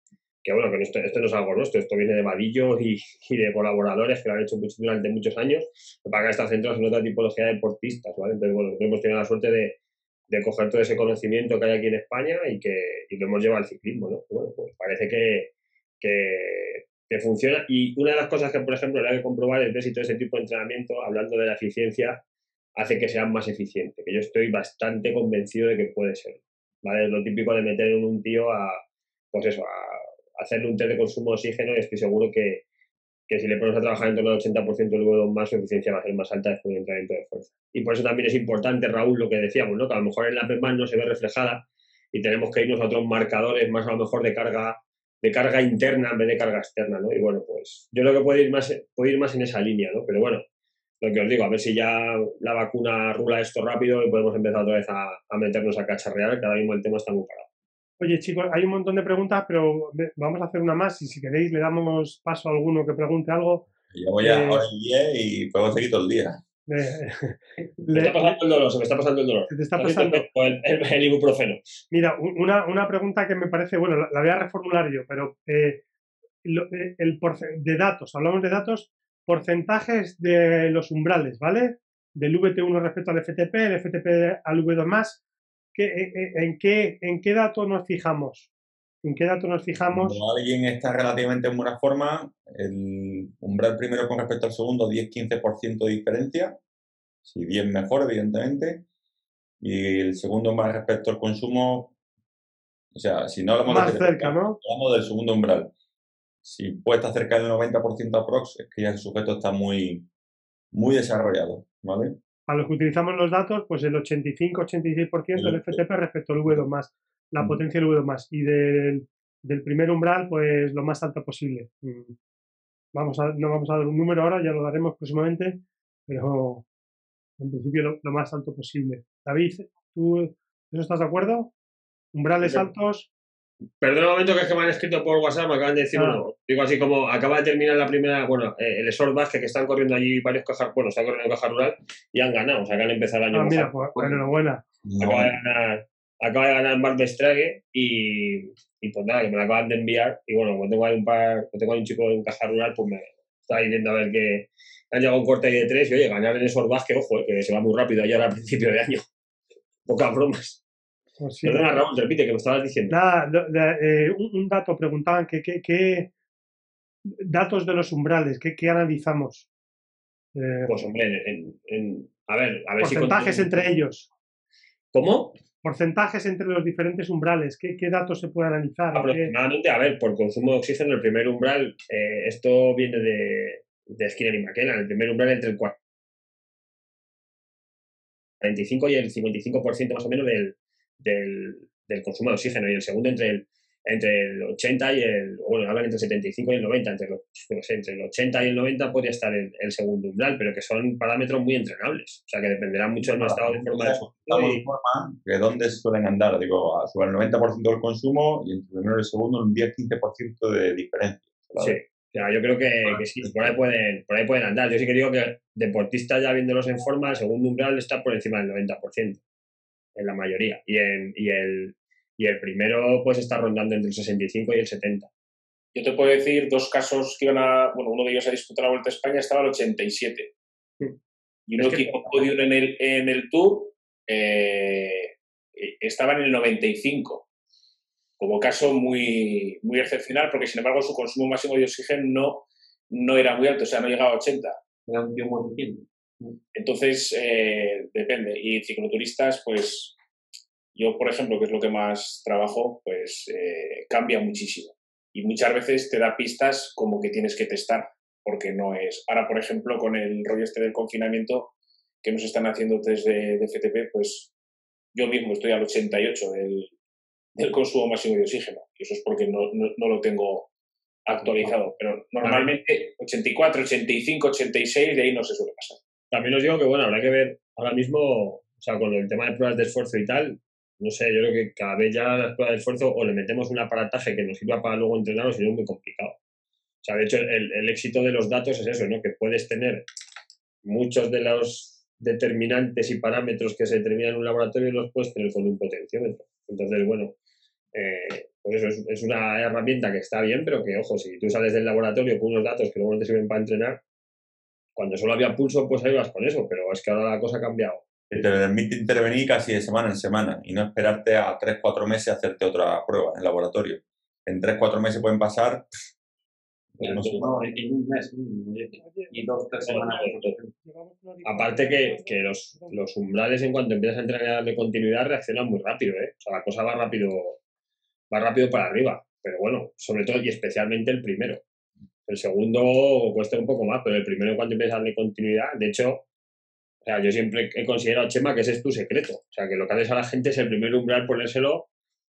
que bueno, que esto, esto, no es algo nuestro, esto viene de Vadillo y, de colaboradores que lo han hecho durante muchos años, para que está centrados en otra tipología de deportistas, ¿vale? Entonces, bueno, hemos tenido la suerte de, de, coger todo ese conocimiento que hay aquí en España y que y lo hemos llevado al ciclismo, ¿no? Bueno, pues parece que, que, funciona y una de las cosas que, por ejemplo, hay que comprobar es ver si todo ese tipo de entrenamiento, hablando de la eficiencia, hace que sea más eficiente, que yo estoy bastante convencido de que puede ser, ¿vale? Es lo típico de meter en un tío a, pues eso, a hacerle un test de consumo de oxígeno y estoy seguro que, que si le ponemos a trabajar en torno al 80% luego más, su eficiencia va a ser más alta después del entrenamiento de fuerza. Y por eso también es importante, Raúl, lo que decíamos, ¿no? que a lo mejor en la PEMAN no se ve reflejada y tenemos que irnos a otros marcadores más a lo mejor de carga de carga interna en vez de carga externa, ¿no? Y bueno, pues yo creo que puede ir más, puede ir más en esa línea, ¿no? Pero bueno, lo que os digo, a ver si ya la vacuna rula esto rápido y podemos empezar otra vez a, a meternos a cacharrear, que ahora mismo el tema está muy parado. Oye, chicos, hay un montón de preguntas, pero vamos a hacer una más y si queréis le damos paso a alguno que pregunte algo. Yo voy a eh, y diez y puedo seguir todo el día. me está pasando el dolor, se me está pasando el dolor. te está pasando el, el, ibuprofeno. Mira, una, una, pregunta que me parece, bueno, la, voy a reformular yo, pero eh, eh el de datos, hablamos de datos, porcentajes de los umbrales, ¿vale? Del VT1 respecto al FTP, el FTP al V2+, eh, eh, en, qué, ¿en qué dato nos fijamos? ¿En qué dato nos fijamos? Cuando alguien está relativamente en buena forma, el umbral primero con respecto al segundo, 10-15% de diferencia, si bien mejor, evidentemente, y el segundo más respecto al consumo, o sea, si no hablamos más cerca, ¿no? hablamos del segundo umbral. Si puede estar cerca del 90% aprox, es que ya el sujeto está muy, muy desarrollado, ¿vale? A los que utilizamos los datos, pues el 85-86% del FTP respecto al V2+, la potencia del V2+, y del, del primer umbral, pues lo más alto posible. Mm. vamos a, no vamos a dar un número ahora, ya lo daremos próximamente, pero en principio lo, más alto posible. David, ¿tú eso estás de acuerdo? ¿Umbrales altos? Perdón un momento que es que me han escrito por WhatsApp, me acaban de decir, ah. digo así como acaba de terminar la primera, bueno, eh, el Sport Basket que están corriendo allí varios cajas, bueno, están corriendo caja rural y han ganado, o sea que han empezado el año. Ah, mira, pues, enhorabuena. Acaba de ganar, acaba de ganar Mark Bestrague y, y pues nada, que me la acaban de enviar y bueno, como tengo ahí un par, tengo ahí un chico de un caja rural, pues me está yendo a ver que han llegado un corte ahí de tres y oye, ganar en el Sport Basket, ojo, eh, que se va muy rápido ayer al principio de año. Pocas bromas. Perdona, Raúl, repite, que me estabas diciendo. Eh, un, dato, preguntaban que, qué datos de los umbrales, qué, analizamos. Eh, pues hombre, en, a ver, a ver porcentajes entre ellos. ¿Cómo? Porcentajes entre los diferentes umbrales, ¿qué, datos se puede analizar? Aproximadamente, a ver, por consumo de oxígeno, el primer umbral, eh, esto viene de, de Skinner y McKenna, el primer umbral entre el 45 y el 55% más o menos del, del, del, consumo de oxígeno y el segundo entre el, entre el 80 y el, bueno, hablan entre el 75 y el 90, entre, entre el 80 y el 90 podría estar el, el, segundo umbral, pero que son parámetros muy entrenables, o sea que dependerá mucho del estado de forma de y... de dónde suelen andar, digo, sobre el 90% del consumo y entre el primero y el segundo un 10-15% de diferencia. Sí, yo creo que, que, sí, por ahí, pueden, por ahí pueden andar. Yo sí que digo que deportistas ya viéndolos en forma, el segundo umbral está por encima del 90% en la mayoría. Y, en, y, el, y el primero pues está rondando entre el 65 y el 70. Yo te puedo decir dos casos que iban a, bueno, uno de ellos a disputar la Vuelta a España estaba al 87. Hmm. Y uno que hizo podio en el, en el Tour eh, estaba en el 95. Como caso muy, muy excepcional, porque sin embargo su consumo máximo de oxígeno no, no era muy alto, o sea, no llegaba a 80. Era un tío muy entonces, eh, depende. Y cicloturistas, pues yo, por ejemplo, que es lo que más trabajo, pues eh, cambia muchísimo. Y muchas veces te da pistas como que tienes que testar, porque no es. Ahora, por ejemplo, con el rollo este del confinamiento que nos están haciendo desde de FTP, pues yo mismo estoy al 88 del, del consumo máximo de oxígeno. Y eso es porque no, no lo tengo actualizado. Pero normalmente 84, 85, 86, de ahí no se suele pasar. También os digo que, bueno, habrá que ver ahora mismo, o sea, con el tema de pruebas de esfuerzo y tal, no sé, yo creo que cada vez ya las pruebas de esfuerzo o le metemos un aparataje que nos sirva para luego entrenar o es muy complicado. O sea, de hecho, el, el, éxito de los datos es eso, ¿no? Que puedes tener muchos de los determinantes y parámetros que se determinan en un laboratorio y los puedes tener con un potenciómetro. Entonces, bueno, eh, pues eso es, es, una herramienta que está bien, pero que, ojo, si tú sales del laboratorio con unos datos que luego no te sirven para entrenar, cuando solo había pulso, pues ahí vas con eso, pero es que ahora la cosa ha cambiado. Te permite intervenir casi de semana en semana y no esperarte a 3-4 meses a hacerte otra prueba en laboratorio. En 3-4 meses pueden pasar. en un mes y dos, tres semanas. Aparte que, que los, los, umbrales en cuanto empiezas a entrenar de continuidad reaccionan muy rápido, ¿eh? O sea, la cosa va rápido, va rápido para arriba. Pero bueno, sobre todo y especialmente el primero. El segundo cuesta un poco más, pero el primero cuando empiezas a darle continuidad, de hecho, o sea, yo siempre he considerado, Chema, que ese es tu secreto. O sea, que lo que haces a la gente es el primer umbral ponérselo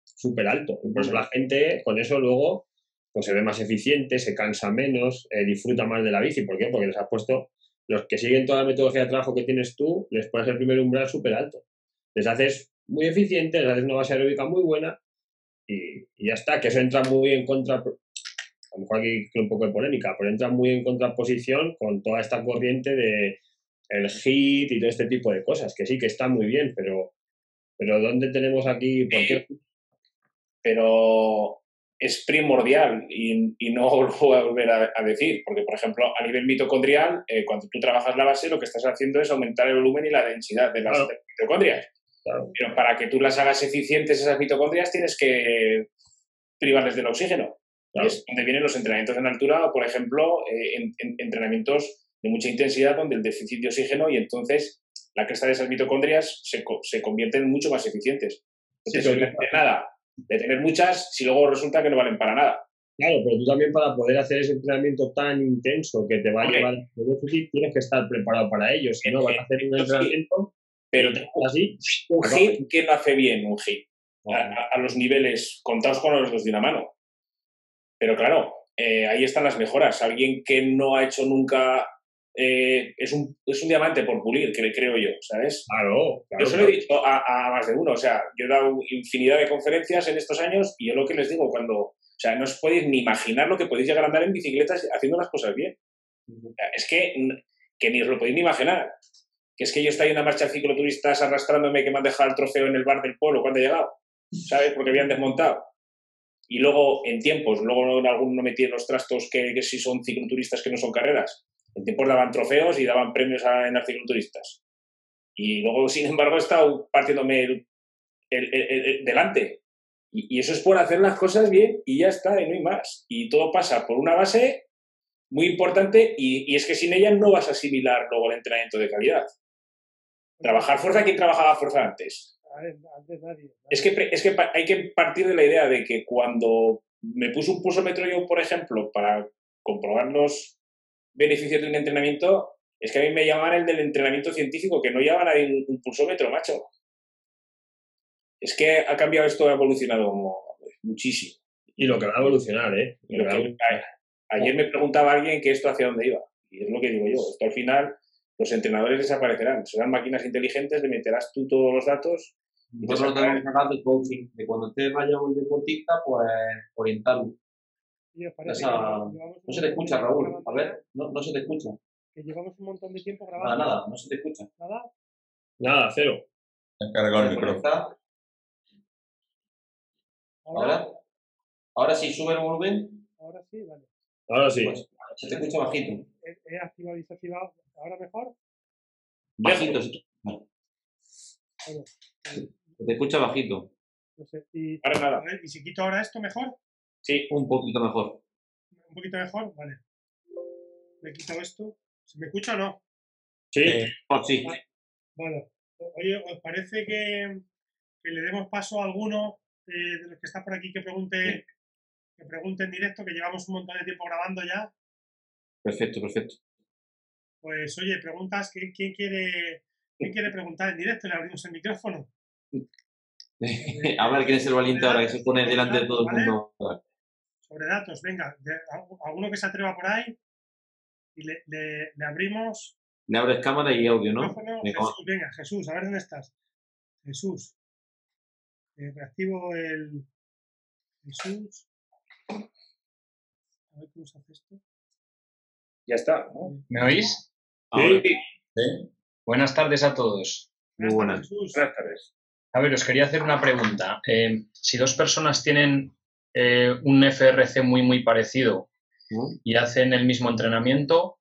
súper alto. Y por eso la gente con eso luego pues se ve más eficiente, se cansa menos, eh, disfruta más de la bici. ¿Por qué? Porque les has puesto, los que siguen toda la metodología de trabajo que tienes tú, les pones el primer umbral súper alto. Les haces muy eficiente, les haces una base aeróbica muy buena y, ya está, que eso entra muy en contra, a lo mejor aquí un poco de polémica, pero entra muy en contraposición con toda esta corriente de el hit y todo este tipo de cosas, que sí que está muy bien, pero, pero ¿dónde tenemos aquí? ¿Por qué? Pero es primordial y, y no lo voy a volver a, decir, porque por ejemplo a nivel mitocondrial, eh, cuando tú trabajas la base, lo que estás haciendo es aumentar el volumen y la densidad de las mitocondrias. Pero para que tú las hagas eficientes esas mitocondrias tienes que privarles del oxígeno. Es donde vienen los entrenamientos en altura o, por ejemplo, eh, en, entrenamientos de mucha intensidad donde el déficit de oxígeno y entonces la cresta de esas mitocondrias se, se convierten mucho más eficientes. Entonces, no de nada de tener muchas si luego resulta que no valen para nada. Claro, pero tú también para poder hacer ese entrenamiento tan intenso que te va a llevar al déficit tienes que estar preparado para ello. Si no, vas a hacer un entrenamiento. Pero así, un hit, ¿quién no hace bien un hit? A, a, los niveles contados con los dos de una mano. Pero claro, eh, ahí están las mejoras. Alguien que no ha hecho nunca eh, es, un, es un diamante por pulir, que creo yo, ¿sabes? Claro, Yo se lo he dicho a, más de uno, o sea, yo he dado infinidad de conferencias en estos años y yo lo que les digo cuando, o sea, no os podéis ni imaginar lo que podéis llegar a andar en bicicletas haciendo las cosas bien. Es que, que ni os lo podéis ni imaginar. Que es que yo estoy en una marcha de cicloturistas arrastrándome que me han dejado el trofeo en el bar del pueblo cuando he llegado, ¿sabes? Porque habían desmontado. Y luego, en tiempos, luego en algún no metí en los trastos que, que sí son cicloturistas que no son carreras en tiempos daban trofeos y daban premios a, en articulturistas. Y luego, sin embargo, he estado partiéndome el, delante. Y, eso es por hacer las cosas bien y ya está, y no hay más. Y todo pasa por una base muy importante y, es que sin ella no vas a asimilar luego el entrenamiento de calidad. Trabajar fuerza, ¿quién trabajaba fuerza antes? Es que, es que hay que partir de la idea de que cuando me puse un pulsómetro yo, por ejemplo, para comprobar los, beneficios de un entrenamiento es que a mí me llaman el del entrenamiento científico, que no llaman a un, pulsómetro, macho. Es que ha cambiado esto, ha evolucionado muchísimo. Y lo que va a evolucionar, ¿eh? ayer me preguntaba alguien que esto hacia dónde iba. Y es lo que digo yo. Esto al final, los entrenadores desaparecerán. Serán máquinas inteligentes, le meterás tú todos los datos. Nosotros tenemos que hablar de coaching, de cuando usted vaya un deportista, pues orientarlo no se te escucha, Raúl. A ver, no, no se te escucha. Que llevamos un montón de tiempo grabando. Nada, nada, no se te escucha. Nada. Nada, cero. cargado el micrófono. ¿Ahora? ¿Ahora sí sube el volumen? Ahora sí, vale. Ahora sí. Pues, se te escucha bajito. He, activado y desactivado. ¿Ahora mejor? Bajito. Bueno. Se te escucha bajito. No sé. Y, ahora nada. ¿Y si quito ahora esto, mejor? Sí, un poquito mejor. ¿Un poquito mejor? Vale. Le quito esto. ¿Se me escucha o no? Sí, oh, sí. Vale. Oye, ¿os parece que, le demos paso a alguno eh, de los que está por aquí que pregunte, que pregunte en directo, que llevamos un montón de tiempo grabando ya? Perfecto, perfecto. Pues oye, preguntas, ¿quién, quiere, quién quiere preguntar en directo? Le abrimos el micrófono. a ver quién es el valiente ahora que se pone delante de todo el mundo sobre datos, venga, alguno que se atreva por ahí y le, le, abrimos. Le abres cámara y audio, ¿no? Jesús, venga, Jesús, a ver dónde estás. Jesús. Eh, reactivo el. Jesús. A ver cómo se hace esto. Ya está. ¿Me oís? Sí. sí. Buenas tardes a todos. Muy buenas. Buenas tardes. A ver, os quería hacer una pregunta. Eh, si dos personas tienen eh, un FRC muy, muy parecido y hacen el mismo entrenamiento,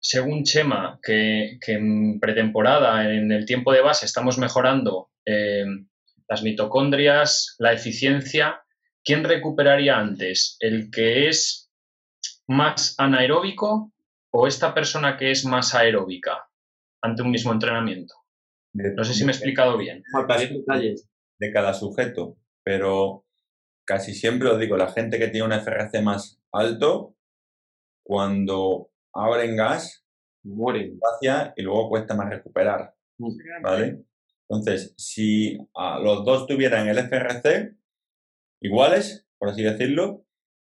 según Chema, que, en pretemporada, en el tiempo de base, estamos mejorando eh, las mitocondrias, la eficiencia, ¿quién recuperaría antes? ¿El que es más anaeróbico o esta persona que es más aeróbica ante un mismo entrenamiento? No sé si me he explicado bien. De cada sujeto, pero casi siempre os digo, la gente que tiene un FRC más alto, cuando abren gas, mueren y luego cuesta más recuperar. Mm. ¿Vale? Entonces, si a los dos tuvieran el FRC iguales, por así decirlo,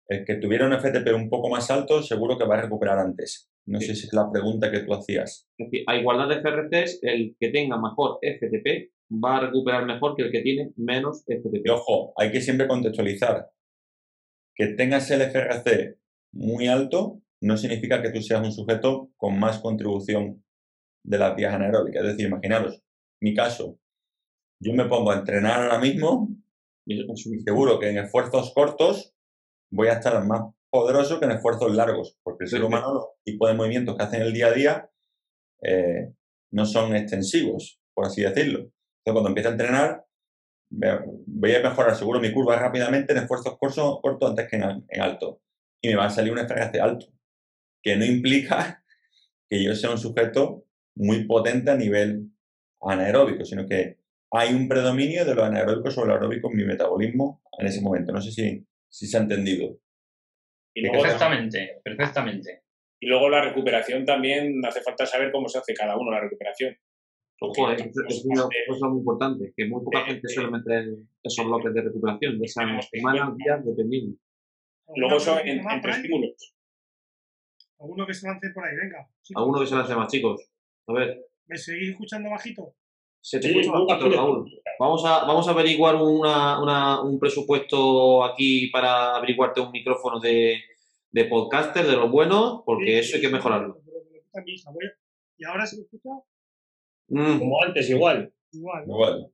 el que tuviera un FTP un poco más alto, seguro que va a recuperar antes. No sé si es la pregunta que tú hacías. Es decir, a igualdad de FRCs, el que tenga mejor FTP va a recuperar mejor que el que tiene menos FTP. Y ojo, hay que siempre contextualizar. Que tengas el FRC muy alto no significa que tú seas un sujeto con más contribución de las vías anaeróbicas. Es decir, imaginaros, mi caso, yo me pongo a entrenar ahora mismo y seguro que en esfuerzos cortos voy a estar más poderoso que en esfuerzos largos, porque el ser humano, los tipos de movimientos que hacen el día a día eh, no son extensivos, por así decirlo. Entonces, cuando empiezo a entrenar, voy a mejorar seguro mi curva rápidamente en esfuerzos cortos, antes que en, alto. Y me va a salir un FRC alto, que no implica que yo sea un sujeto muy potente a nivel anaeróbico, sino que hay un predominio de lo anaeróbico sobre lo aeróbico en mi metabolismo en ese momento. No sé si, si se ha entendido. Perfectamente, perfectamente. Y luego la recuperación también hace falta saber cómo se hace cada uno la recuperación. Ojo, es, una cosa muy importante, que muy poca gente suele meter esos bloques de recuperación, de esas semanas, días, dependiendo. Luego eso entre estímulos. ¿Alguno que se lance por ahí? Venga. ¿Alguno que se lance más, chicos? A ver. ¿Me seguís escuchando bajito? Se te escucha bajito, Raúl. Vamos a, vamos a averiguar un presupuesto aquí para averiguarte un micrófono de, de podcaster, de los buenos, porque eso hay que mejorarlo. ¿Y ahora se me escucha? Mm. Como antes, igual. Igual. Igual.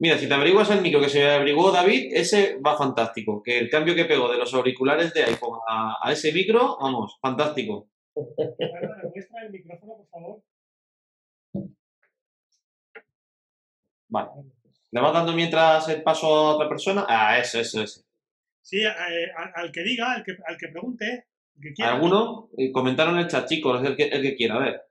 Mira, si te averiguas el micro que se averiguó David, ese va fantástico. Que el cambio que pegó de los auriculares de iPhone a, ese micro, vamos, fantástico. Muestra el micrófono, por favor. Vale. ¿Le vas dando mientras el paso a otra persona? Ah, eso, eso, eso. Sí, eh, al que diga, al que, al que pregunte. que quiera. ¿Alguno? Eh, comentaron en el chat, chicos, el que, el que quiera, a ver.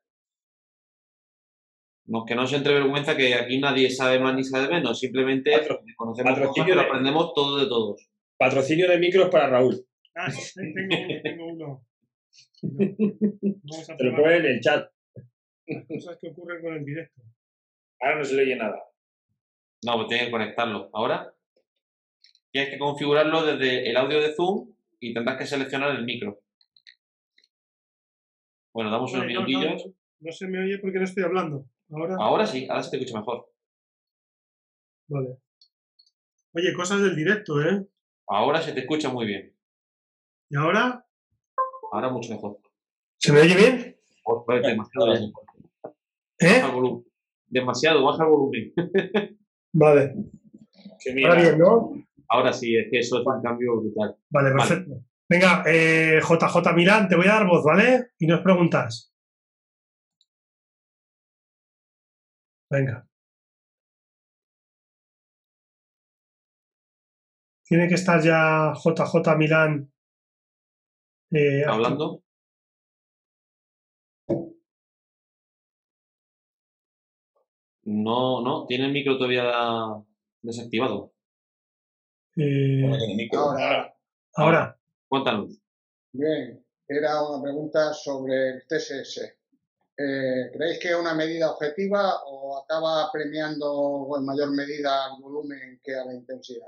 No, que no se entre vergüenza que aquí nadie sabe más ni sabe menos, simplemente conocemos cosas, aprendemos todo de todos. Patrocinio de micros para Raúl. Ah, sí, tengo uno, tengo uno. Te lo ponen en el chat. cosas que ocurren con el directo. Ahora no se le oye nada. No, pues tienes que conectarlo. Ahora tienes que configurarlo desde el audio de Zoom y tendrás que seleccionar el micro. Bueno, damos unos minutillos. no, se me oye porque no estoy hablando. Ahora, sí, ahora se te escucha mejor. Vale. Oye, cosas del directo, ¿eh? Ahora se te escucha muy bien. ¿Y ahora? Ahora mucho mejor. ¿Se me oye bien? demasiado bien. ¿Eh? Demasiado, baja el volumen. vale. Ahora bien, ¿no? Ahora sí, es que eso es un cambio brutal. Vale, perfecto. Venga, eh, JJ Milán, te voy a dar voz, ¿vale? Y nos preguntas. Venga. Tiene que estar ya JJ Milán. Eh, ¿Hablando? No, no, tiene el micro todavía desactivado. Eh, ahora. Ahora. Cuéntanos. Bien, era una pregunta sobre el TSS. Eh, ¿Creéis que es una medida objetiva o acaba premiando en mayor medida al volumen que a la intensidad?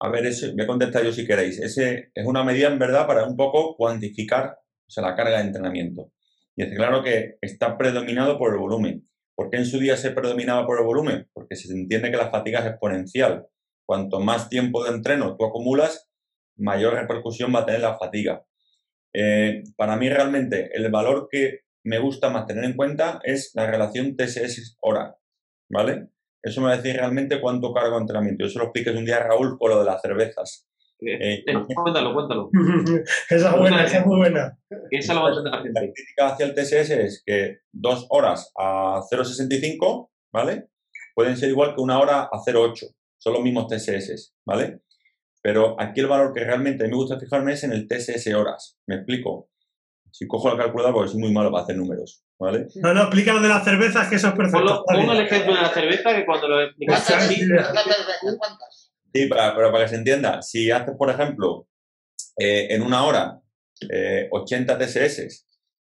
A ver, ese, voy a contestar yo si queréis. Ese es una medida en verdad para un poco cuantificar la carga de entrenamiento. Y es claro que está predominado por el volumen. ¿Por qué en su día se predominaba por el volumen? Porque se entiende que la fatiga es exponencial. Cuanto más tiempo de entreno tú acumulas, mayor repercusión va a tener la fatiga. Eh, para mí realmente el valor que me gusta más tener en cuenta es la relación TSS-hora, ¿vale? Eso me va a decir realmente cuánto cargo de entrenamiento. Yo se lo expliqué un día a Raúl con lo de las cervezas. Eh, eh, cuéntalo, cuéntalo. esa es buena, esa es muy buena. Esa la la gente. La crítica hacia el TSS es que dos horas a 0,65, ¿vale? Pueden ser igual que una hora a 0,8. Son los mismos TSS, ¿vale? Pero aquí el valor que realmente me gusta fijarme es en el TSS horas. Me explico si cojo la calculadora porque soy muy malo para hacer números, ¿vale? No, no, explica lo de las cervezas, que eso es perfecto. Pongo el ejemplo de la cerveza que cuando lo explicas así... ¿Cuántas? Sí, para, pero para que se entienda, si haces, por ejemplo, eh, en una hora 80 eh, TSS,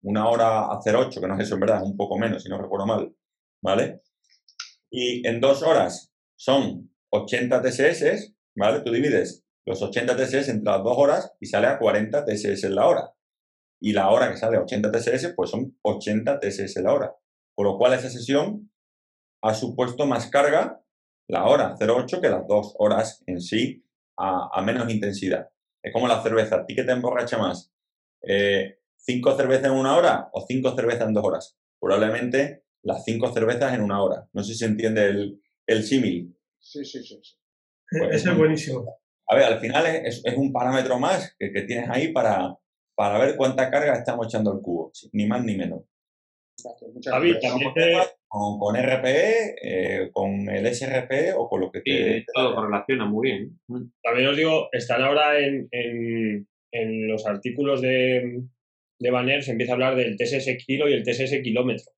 una hora a 0,8, que no es eso en verdad, un poco menos, si no recuerdo mal, ¿vale? Y en dos horas son 80 TSS, ¿vale? Tú divides los 80 TSS entre las dos horas y sale a 40 TSS en la hora y la hora que sale 80 TSS, pues son 80 TSS la hora. Por lo cual esa sesión ha supuesto más carga la hora 0,8 que las dos horas en sí a, menos intensidad. Es como la cerveza. ¿A ti qué te emborracha más? Eh, ¿Cinco cervezas en una hora o cinco cervezas en dos horas? Probablemente las cinco cervezas en una hora. No sé si se entiende el, el símil. Sí, sí, sí. Pues Eso es buenísimo. A ver, al final es, es un parámetro más que, que tienes ahí para, para ver cuánta carga estamos echando al cubo, ni más ni menos. David, también con, con, RPE, eh, con el SRP o con lo que sí, todo correlaciona muy bien. Mm. También os digo, están ahora en, en, los artículos de, de Banner, se empieza a hablar del TSS kilo y el TSS kilómetro.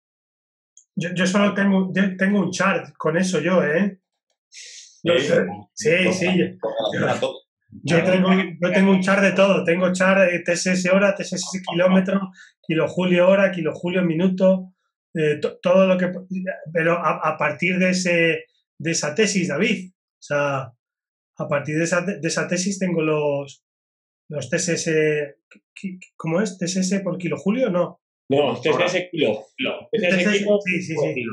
Yo, yo solo tengo, tengo un chart con eso yo, ¿eh? sí, sí. sí. Yo tengo, yo tengo un char de todo. Tengo char de TSS hora, TSS kilómetro, kilojulio hora, kilojulio minuto, eh, todo lo que. Pero a, partir de, ese, de esa tesis, David. O sea, a partir de esa, de esa tesis tengo los, Los TSS, ¿cómo es? ¿TSS por kilo, Julio? No. No, TSS kilo. TSS kilo, sí, sí, sí.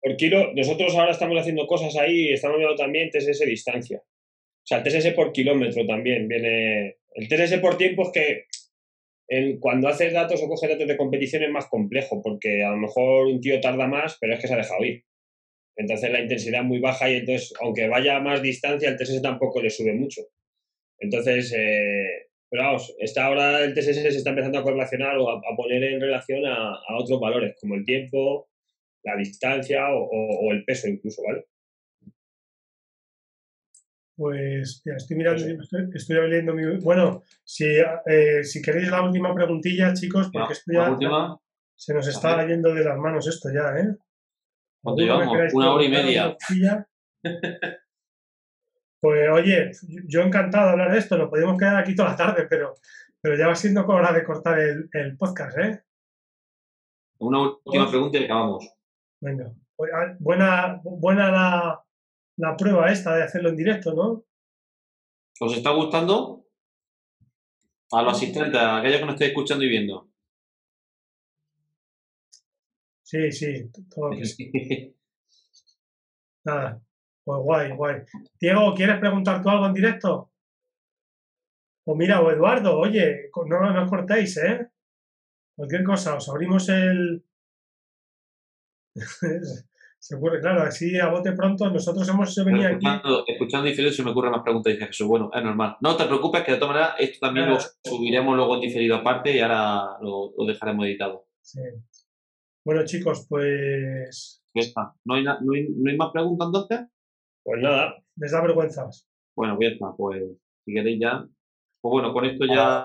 Por kilo. Nosotros ahora estamos haciendo cosas ahí, estamos viendo también TSS distancia. O sea, el TSS por kilómetro también viene. El TSS por tiempo es que cuando haces datos o coges datos de competición es más complejo, porque a lo mejor un tío tarda más, pero es que se ha dejado ir. Entonces la intensidad es muy baja y entonces, aunque vaya a más distancia, el TSS tampoco le sube mucho. Entonces, eh, pero vamos, esta ahora el TSS se está empezando a correlacionar o a, poner en relación a, otros valores, como el tiempo, la distancia o, el peso incluso, ¿vale? Pues estoy mirando, estoy, leyendo mi... Bueno, si, eh, si queréis la última preguntilla, chicos, porque estoy ya, se nos está yendo de las manos esto ya, ¿eh? ¿Cuánto llevamos? Una hora y media. Pues oye, yo encantado de hablar de esto, nos podemos quedar aquí toda la tarde, pero, pero ya va siendo hora de cortar el, el podcast, ¿eh? Una última pregunta y acabamos. Venga, pues, ah, buena, buena la, la prueba esta de hacerlo en directo, ¿no? ¿Os está gustando? A los asistentes, a aquellos que nos estéis escuchando y viendo. Sí, sí, todo que sí. Nada, pues guay, guay. Diego, ¿quieres preguntar tú algo en directo? O mira, o Eduardo, oye, no, no os cortéis, ¿eh? Cualquier cosa, os abrimos el... se ocurre, claro, así a bote pronto, nosotros hemos venido aquí... Escuchando diferido se me ocurren más preguntas y dice Jesús, bueno, es normal. No te preocupes que de todas maneras esto también lo subiremos luego en diferido aparte y ahora lo, lo dejaremos editado. Sí. Bueno, chicos, pues. Ya está. ¿No hay, no hay, ¿No hay más preguntas entonces? Pues nada. Les da vergüenza. Bueno, pues ya está. Pues si queréis ya. Pues bueno, con esto ya.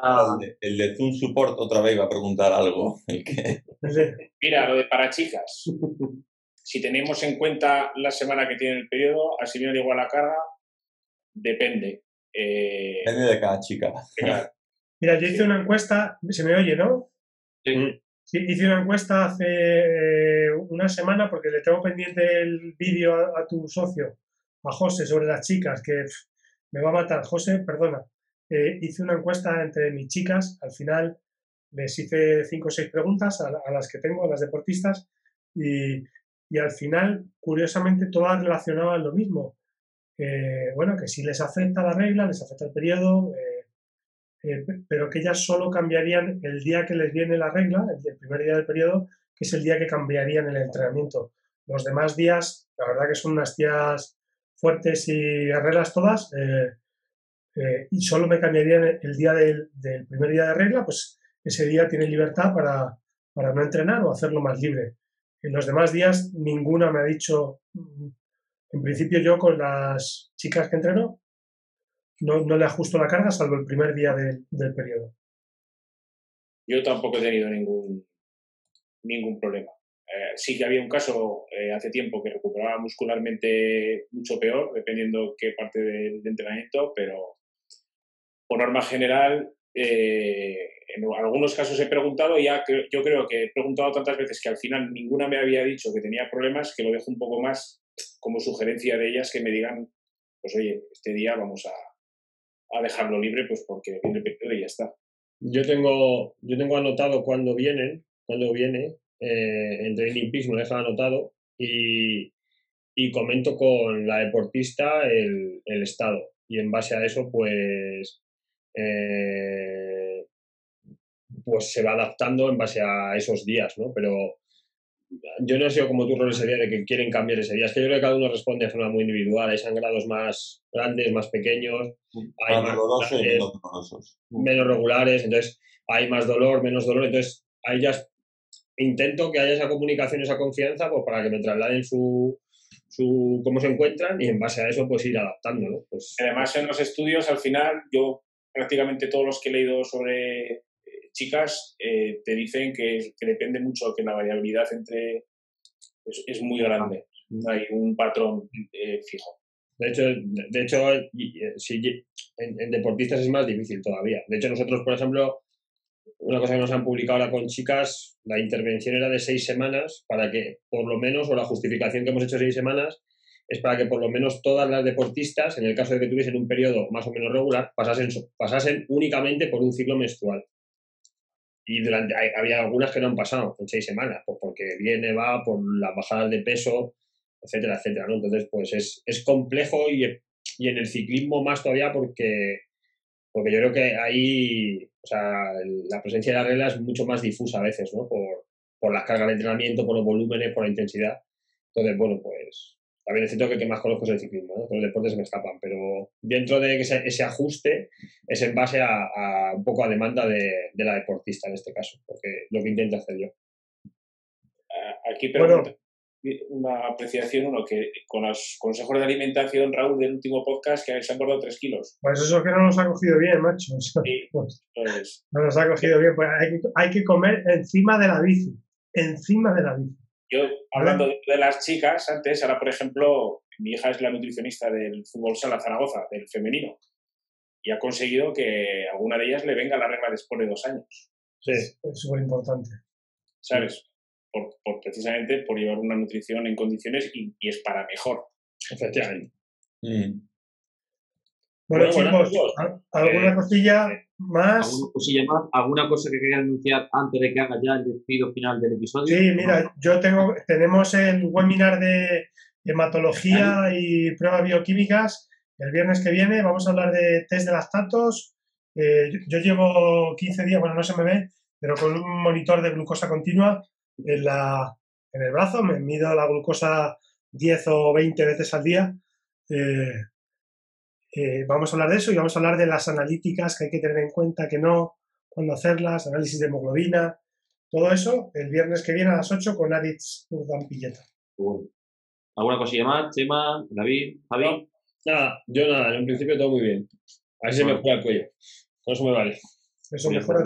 el, de, Zoom Support otra vez iba a preguntar algo. Mira, lo de para chicas. si tenemos en cuenta la semana que tiene el periodo, así viene igual la carga, depende. Eh, depende de cada chica. Mira, yo hice una encuesta, se me oye, ¿no? Sí. Mm. Sí, hice una encuesta hace eh, una semana porque le tengo pendiente el vídeo a, tu socio, a José, sobre las chicas, que me va a matar. José, perdona. Eh, hice una encuesta entre mis chicas, al final les hice cinco o seis preguntas a, las que tengo, a las deportistas, y, al final, curiosamente, todas relacionaban lo mismo. bueno, que si les afecta la regla, les afecta el periodo, eh, pero que ellas solo cambiarían el día que les viene la regla, el, primer día del periodo, que es el día que cambiarían el entrenamiento. Los demás días, la verdad que son unas días fuertes y guerreras todas, eh, eh, y solo me cambiarían el día del, primer día de regla, pues ese día tiene libertad para, para no entrenar o hacerlo más libre. En los demás días ninguna me ha dicho, mm, en principio yo con las chicas que entreno, no, le ajusto la carga salvo el primer día del periodo. Yo tampoco he tenido ningún, ningún problema. Eh, sí que había un caso eh, hace tiempo que recuperaba muscularmente mucho peor, dependiendo qué parte del, entrenamiento, pero por norma general, eh, en algunos casos he preguntado, ya yo creo que he preguntado tantas veces que al final ninguna me había dicho que tenía problemas, que lo dejo un poco más como sugerencia de ellas que me digan, pues oye, este día vamos a, a dejarlo libre, pues porque viene el periodo y ya está. Yo tengo, yo tengo anotado cuando vienen, cuando viene, eh, en Training Peaks me lo dejan anotado y, y, comento con la deportista el, el, estado. Y en base a eso, pues, eh, pues se va adaptando en base a esos días, ¿no? Pero yo no he sido como tu rol ese día de que quieren cambiar ese día. Es que yo creo que cada uno responde de forma muy individual. Hay sangrados más grandes, más pequeños, hay más, menos regulares, entonces hay más dolor, menos dolor. Entonces, ahí ya intento que haya esa comunicación, esa confianza, pues para que me trasladen su, su cómo se encuentran y en base a eso pues ir adaptando. ¿no? Pues, Además, en los estudios, al final, yo prácticamente todos los que he leído sobre chicas eh, te dicen que, depende mucho, que la variabilidad entre es, muy grande. No hay un patrón eh, fijo. De hecho, de hecho si, en, deportistas es más difícil todavía. De hecho, nosotros, por ejemplo, una cosa que nos han publicado ahora con chicas, la intervención era de seis semanas para que, por lo menos, o la justificación que hemos hecho seis semanas, es para que por lo menos todas las deportistas, en el caso de que tuviesen un periodo más o menos regular, pasasen, pasasen únicamente por un ciclo menstrual. Y durante, había algunas que no han pasado en seis semanas, pues porque viene, va, por las bajadas de peso, etcétera, etcétera, ¿no? Entonces, pues es, es complejo y, y, en el ciclismo más todavía porque, porque yo creo que ahí, o sea, la presencia de la regla es mucho más difusa a veces, ¿no? Por, por las cargas de entrenamiento, por los volúmenes, por la intensidad. Entonces, bueno, pues también es cierto que el que más conozco es el ciclismo, ¿no? los deportes se me escapan, pero dentro de ese, ese ajuste es en base a, un poco a demanda de, la deportista en este caso, porque lo que intento hacer yo. Aquí pregunto una apreciación, uno que con los consejos de alimentación, Raúl, del último podcast, que se han engordado 3 kilos. Pues eso que no nos ha cogido bien, macho. Pues, no nos ha cogido bien, pues hay que, hay que comer encima de la bici, encima de la bici. Yo, hablando de, las chicas, antes, ahora, por ejemplo, mi hija es la nutricionista del fútbol sala Zaragoza, del femenino, y ha conseguido que alguna de ellas le venga la regla después de dos años. Sí, es súper importante. ¿Sabes? Por, precisamente por llevar una nutrición en condiciones y, es para mejor. Efectivamente. Mm. Bueno, chicos, ¿alguna eh, cosilla más? ¿Alguna cosilla más? ¿Alguna cosa que quería anunciar antes de que haga ya el despido final del episodio? Sí, mira, yo tengo, tenemos el webinar de hematología y pruebas bioquímicas el viernes que viene. Vamos a hablar de test de lactatos. Eh, yo, llevo 15 días, bueno, no se me ve, pero con un monitor de glucosa continua en, la, en el brazo. Me mido la glucosa 10 o 20 veces al día. Eh, eh, vamos a hablar de eso y vamos a hablar de las analíticas que hay que tener en cuenta, que no, cuándo hacerlas, análisis de hemoglobina, todo eso el viernes que viene a las 8 con Aritz Urdan ¿Alguna cosilla más? Chema, David, Javi. nada, yo nada, en principio todo muy bien. A ver si me juega el cuello. Con eso me vale. Eso mejora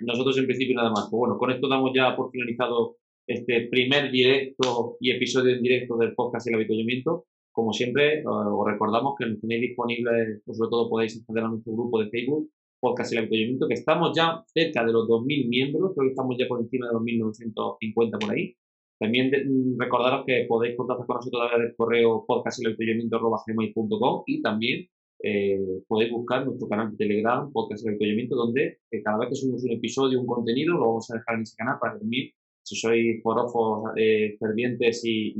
Nosotros en principio nada más. Pues bueno, con esto damos ya por finalizado este primer directo y episodio en directo del podcast El Avituallamiento. Como siempre, os recordamos que nos tenéis disponible, sobre todo podéis acceder a nuestro grupo de Facebook, Podcast El Avituallamiento, que estamos ya cerca de los 2.000 miembros, creo que estamos ya por encima de los 1.950 por ahí. También mm, recordaros que podéis contactar con nosotros a través del correo podcastelautollamiento.com y también eh, podéis buscar nuestro canal de Telegram, Podcast El donde eh, cada vez que subimos un episodio, un contenido, lo vamos a dejar en ese canal para también, si sois forofos eh, fervientes y,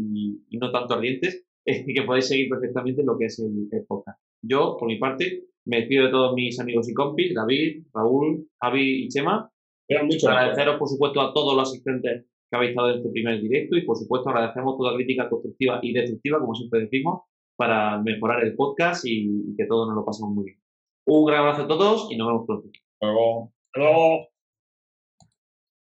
y, no tanto ardientes, y que podéis seguir perfectamente lo que es el, podcast. Yo, por mi parte, me despido de todos mis amigos y compis, David, Raúl, Javi y Chema. Mucho Agradeceros, por supuesto, a todos los asistentes que habéis estado en este primer directo y, por supuesto, agradecemos toda crítica constructiva y destructiva, como siempre decimos, para mejorar el podcast y, que todos nos lo pasemos muy bien. Un gran abrazo a todos y nos vemos pronto. Hasta luego. Hasta luego.